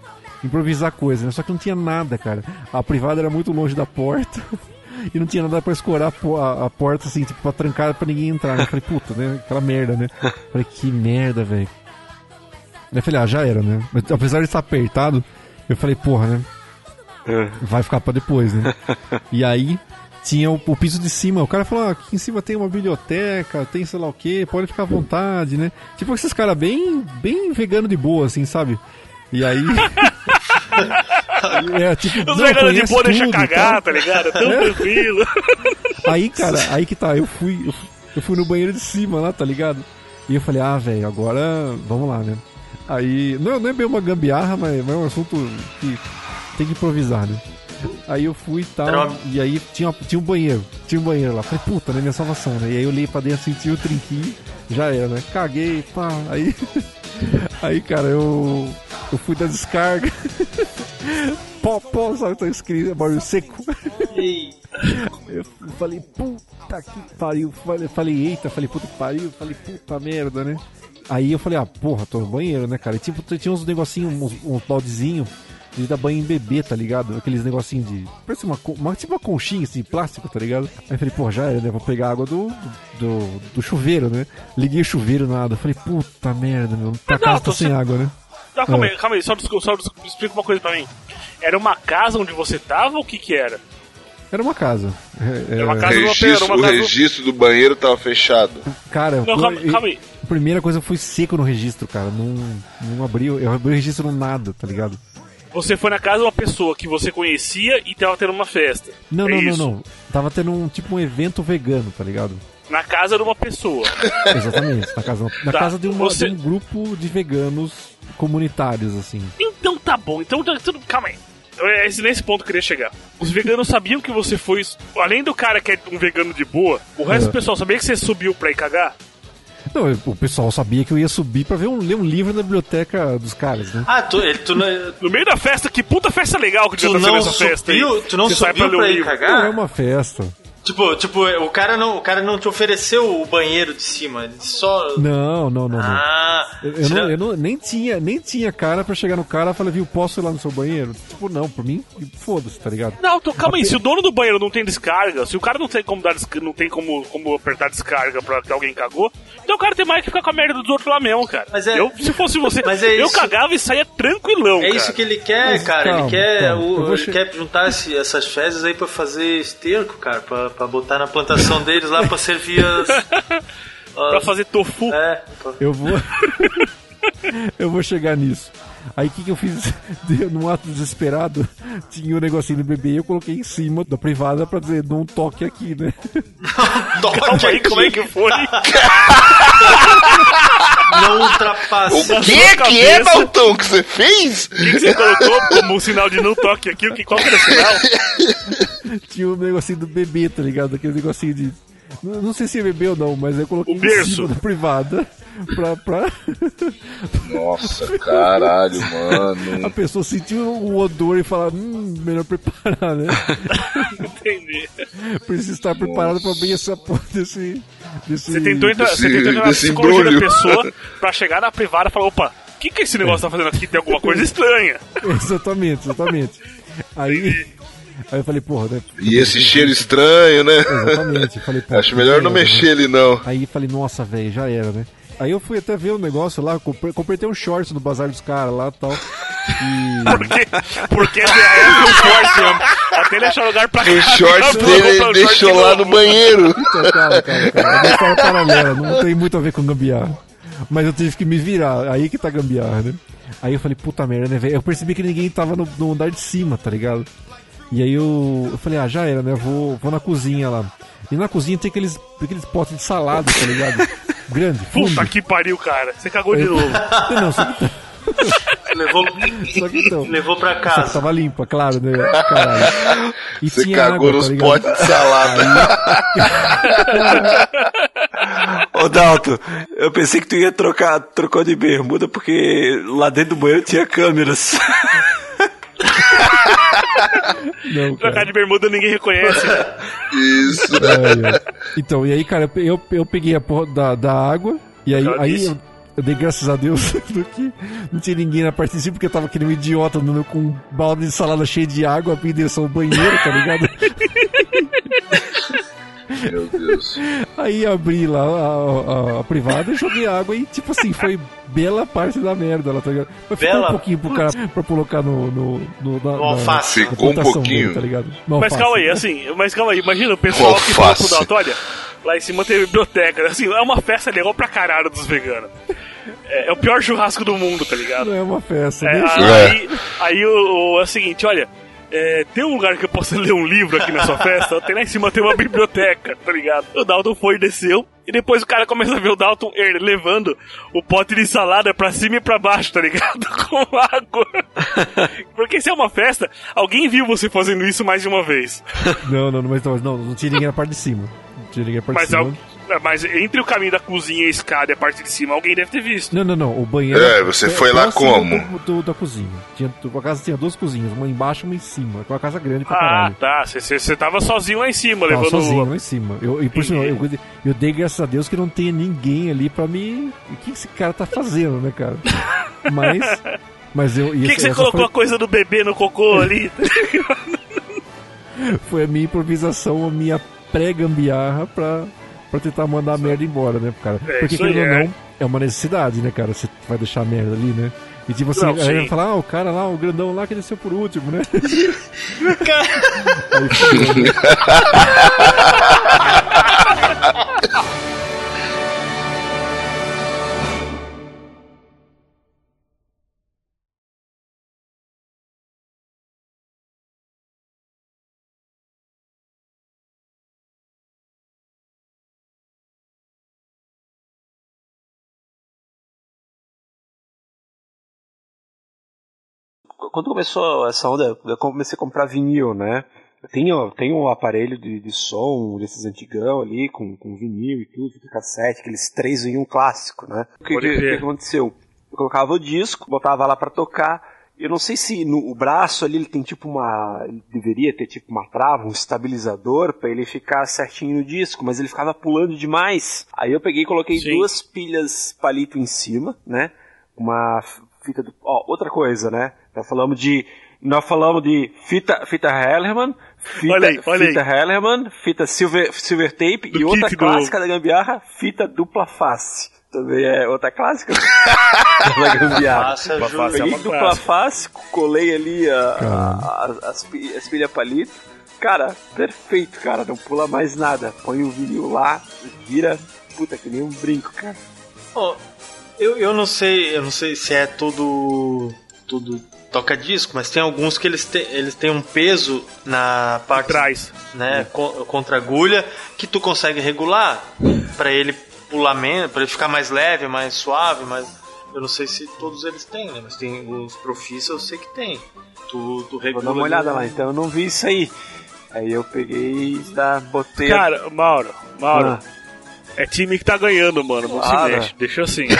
improvisar coisa, né? Só que não tinha nada, cara. A privada era muito longe da porta. E não tinha nada pra escorar a, a- porta, assim, tipo, pra trancar pra ninguém entrar. Né? Eu falei, puta, né? Aquela merda, né? Eu falei, que merda, velho. Eu falei, ah, já era, né? Mas, apesar de estar apertado, eu falei, porra, né? Vai ficar pra depois, né? E aí tinha o, o piso de cima. O cara falou: ah, aqui em cima tem uma biblioteca, tem sei lá o que, pode ficar à vontade, né? Tipo esses caras bem, bem vegano de boa, assim, sabe? E aí. é, tipo, Os veganos de boa deixam tudo cagar, tá ligado? É tão É. tranquilo. Aí, cara, aí que tá, eu fui, eu, eu fui no banheiro de cima lá, tá ligado? E eu falei, ah, velho, agora vamos lá, né? Aí, não, não é bem uma gambiarra, mas, mas é um assunto que tem que improvisar, né? Aí eu fui e tal, e aí tinha, tinha um banheiro, tinha um banheiro lá. Falei, puta, né, minha salvação, né? E aí eu olhei pra dentro, senti o trinquinho, já era, né? Caguei, pá, aí... Aí, cara, eu, eu fui da descarga. pó, pó, sabe, tá escrito, barulho seco. Eu falei, puta que pariu. Falei, falei, eita, falei, puta que pariu. Falei, puta merda, né? Aí eu falei, ah, porra, tô no banheiro, né, cara? E tipo, tinha uns negocinhos, uns, uns baldezinhos de dar banho em bebê, tá ligado? Aqueles negocinhos de. Parece uma, uma tipo uma conchinha assim, de plástico, tá ligado? Aí eu falei, pô, já era, né? Vou pegar água do, do, do chuveiro, né? Liguei o chuveiro nada. Falei, puta merda, meu. Pra Não, casa tô tá sem se- água, né? Não, calma É. aí, calma aí, só, desculpa, só desculpa, explica uma coisa pra mim. Era uma casa onde você tava ou o que que era? Era uma casa. É, Era uma é- casa registro, uma o casa- registro do banheiro tava fechado. Cara, Não, eu- calma- eu- calma aí. a primeira coisa eu fui seco no registro, cara. Não, não abriu. Eu abri o registro no nada, tá ligado? Você foi na casa de uma pessoa que você conhecia e tava tendo uma festa. Não, É não, não, isso. não. Tava tendo um tipo um evento vegano, tá ligado? Na casa de uma pessoa. Exatamente. Na casa, na Tá, casa de, uma- você- de um grupo de veganos comunitários, assim. Então tá bom, então tá tudo. Calma aí. É esse- nesse ponto que eu queria chegar. Os veganos sabiam que você foi. Além do cara que é um vegano de boa, o resto É. do pessoal sabia que você subiu pra ir cagar? Não, o pessoal sabia que eu ia subir pra ver um, ler um livro na biblioteca dos caras, né? Ah, tu, ele, tu, não, No meio da festa, que puta festa legal que tu devia tá não sendo essa festa aí. tu não Você sai subiu ler pra, um ir livro. Não, é cagar? uma festa. Tipo, tipo, o cara não, o cara não te ofereceu o banheiro de cima, ele só. Não, não, não, não. Ah, Eu, eu não, eu não- nem tinha, nem tinha cara pra chegar no cara e falar, viu, posso ir lá no seu banheiro? Tipo, não, por mim, foda-se, tá ligado? Não, tô, calma aí, se o dono do banheiro não tem descarga, se o cara não tem como dar não tem como, como apertar descarga pra que alguém cagou, então o cara tem mais que ficar com a merda dos outros lá mesmo, cara. Mas é- eu, se fosse você, Mas é eu cagava e saía tranquilão, É cara. isso que ele quer, Mas cara. calma, ele quer, calma. o- ele che- quer juntar esse- essas fezes aí pra fazer esterco, cara, pra, pra botar na plantação deles lá pra servir as. Pra fazer tofu. É, pra- Eu vou. eu vou chegar nisso. Aí o que, que eu fiz? Deu- Num ato desesperado, tinha um negocinho do bebê e eu coloquei em cima da privada pra dizer, não toque aqui, né? Calma aí, como é que foi? Não ultrapasse. O que que é, Dalton, que você fez? O que, que você colocou como um sinal de não toque aqui? O que, qual que era o sinal? tinha o negocinho do bebê, tá ligado? Aquele negocinho de. Não, não sei se é bebê ou não, mas eu coloquei O berço. privada pra, pra Nossa, caralho, a mano. pessoa sentir o odor e falar, hum, melhor preparar, né? Entendi. Precisa estar preparado pra abrir essa porra desse. desse... Você tentou entrar, você Desse- tentou entrar na psicologia da pessoa pra chegar na privada e falar, opa, o que, que esse negócio tá fazendo aqui? Tem alguma coisa estranha. Exatamente, exatamente. Aí, aí eu falei, porra, né? E esse cheiro estranho, né? Exatamente. Falei, pô, Acho melhor não mexer ele, não. né? Aí falei, nossa, velho, já era, né? Aí eu fui até ver o negócio lá, comprei, comprei até um shorts no bazar dos caras lá e tal. E. Porque, porque é um short mesmo. Até ele achar lugar pra O shorts Vou dele um ele short deixou lá no banheiro. Então, calma, calma, calma. É história paralela, não tem muito a ver com gambiarra. Mas eu tive que me virar, aí que tá gambiarra, né? Aí eu falei, puta merda, né, velho? Eu percebi que ninguém tava no, no andar de cima, tá ligado? E aí eu, eu falei, ah, já era, né? Vou, vou na cozinha lá. E na cozinha tem aqueles, aqueles potes de salada, tá ligado? Grande, fundo. Puta que pariu, cara. Você cagou de novo. Não, só que, Levou, só que então. levou pra Só que casa. tava limpa, claro, né? Caralho. E Você tinha cagou água, tá nos ligado? potes de salada. Ô Dalton, eu pensei que tu ia trocar, trocou de bermuda porque lá dentro do banheiro tinha câmeras. Não, cara. Trocar de bermuda ninguém reconhece. né? Isso. Ai, ai. Então, e aí, cara, eu, eu, eu peguei a porra da, da água, e aí, Ela aí disse. eu, eu dei graças a Deus do que não tinha ninguém na parte de cima, porque eu tava aquele um idiota andando com um balde de salada cheio de água em direção ao banheiro, tá ligado? Meu Deus. Aí abri lá a, a- a privada e joguei água e, tipo assim, foi bela parte da merda lá, tá ligado? Mas ficou Bela? um pouquinho pro cara pra colocar no. no, no, na, No alface. na Ficou um pouquinho. dele, tá ligado? No Mas alface. calma aí, assim, mas calma aí, imagina o pessoal que falou pro Alface. Dalton, olha, lá em cima tem biblioteca, assim, é uma festa legal pra caralho dos veganos. É, é o pior churrasco do mundo, tá ligado? Não é uma festa, É, aí aí o, o- é o seguinte, olha, é, tem um lugar que eu possa ler um livro aqui na sua festa? Tem lá em cima tem uma biblioteca, tá ligado? O Dalton foi e desceu. E depois o cara começa a ver o Dalton er, levando o pote de salada pra cima e pra baixo, tá ligado? Com água. Porque se é uma festa, alguém viu você fazendo isso mais de uma vez. Não, não, não, mas não, não, não tinha ninguém na parte de cima. Não tinha ninguém na parte Mas, de cima. al- mas entre o caminho da cozinha e a escada e a parte de cima, alguém deve ter visto. Não, não, não. O banheiro. É, você foi lá como? Do, do- da cozinha. Tinha, a casa tinha duas cozinhas, uma embaixo e uma em cima. Foi uma casa grande pra Ah, caralho. tá. Você tava sozinho lá em cima, Tava levando. sozinho lá em cima. Eu, e por sinal, eu, eu dei graças a Deus que não tenha ninguém ali pra me. O que esse cara tá fazendo, né, cara? Mas. Mas eu. Por que, que você colocou a coisa do bebê no cocô ali? foi, foi a minha improvisação, a minha pré-gambiarra pra, pra tentar mandar a merda embora, né, cara? É, Porque aí, querendo ou é. não, é uma necessidade, né, cara? Você vai deixar a merda ali, né? E tipo assim, Não, aí vai falar, ah, o cara lá, o grandão lá que desceu por último, né? Quando começou essa onda, eu comecei a comprar vinil, né? Tem, tem um aparelho de, de som desses antigão ali, com, com vinil e tudo, fita cassete, aqueles três em um clássico, né? O que, que- que aconteceu? Eu colocava o disco, botava lá pra tocar. Eu não sei se no o braço ali ele tem tipo uma. Ele deveria ter tipo uma trava, um estabilizador pra ele ficar certinho no disco, mas ele ficava pulando demais. Aí eu peguei e coloquei Sim. duas pilhas palito em cima, né? Uma fita do. Ó, outra coisa, né? Nós falamos de. Nós falamos de fita, fita Hellerman, fita, Olha aí, olha aí. fita Hellerman, fita silver, silver tape Do e outra do- clássica da gambiarra, fita dupla face. Também é outra clássica da gambiarra. Faça Dupla face é Peguei dupla clássica. face, colei ali a, Caramba. a- as, as pilhas palito. Cara, perfeito, cara. Não pula mais nada. Põe o vinil lá, vira. Puta, que nem um brinco, cara. Ó, eu, eu não sei, eu não sei se é tudo tudo toca disco, mas tem alguns que eles, te, eles têm um peso na parte Trás. né, co- contra a agulha que tu consegue regular pra ele pular menos, para ele ficar mais leve, mais suave, mas eu não sei se todos eles têm, né? Mas tem os profissa eu sei que tem. Tu, tu Vou regula dar uma olhada lá, então eu não vi isso aí. Aí eu peguei e tá, botei. Cara, Mauro, Mauro, Ah. É time que tá ganhando, mano. Não Claro. se mexe. Deixa assim.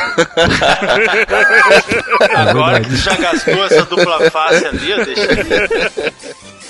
Agora que tu já gastou essa dupla face ali, eu deixei.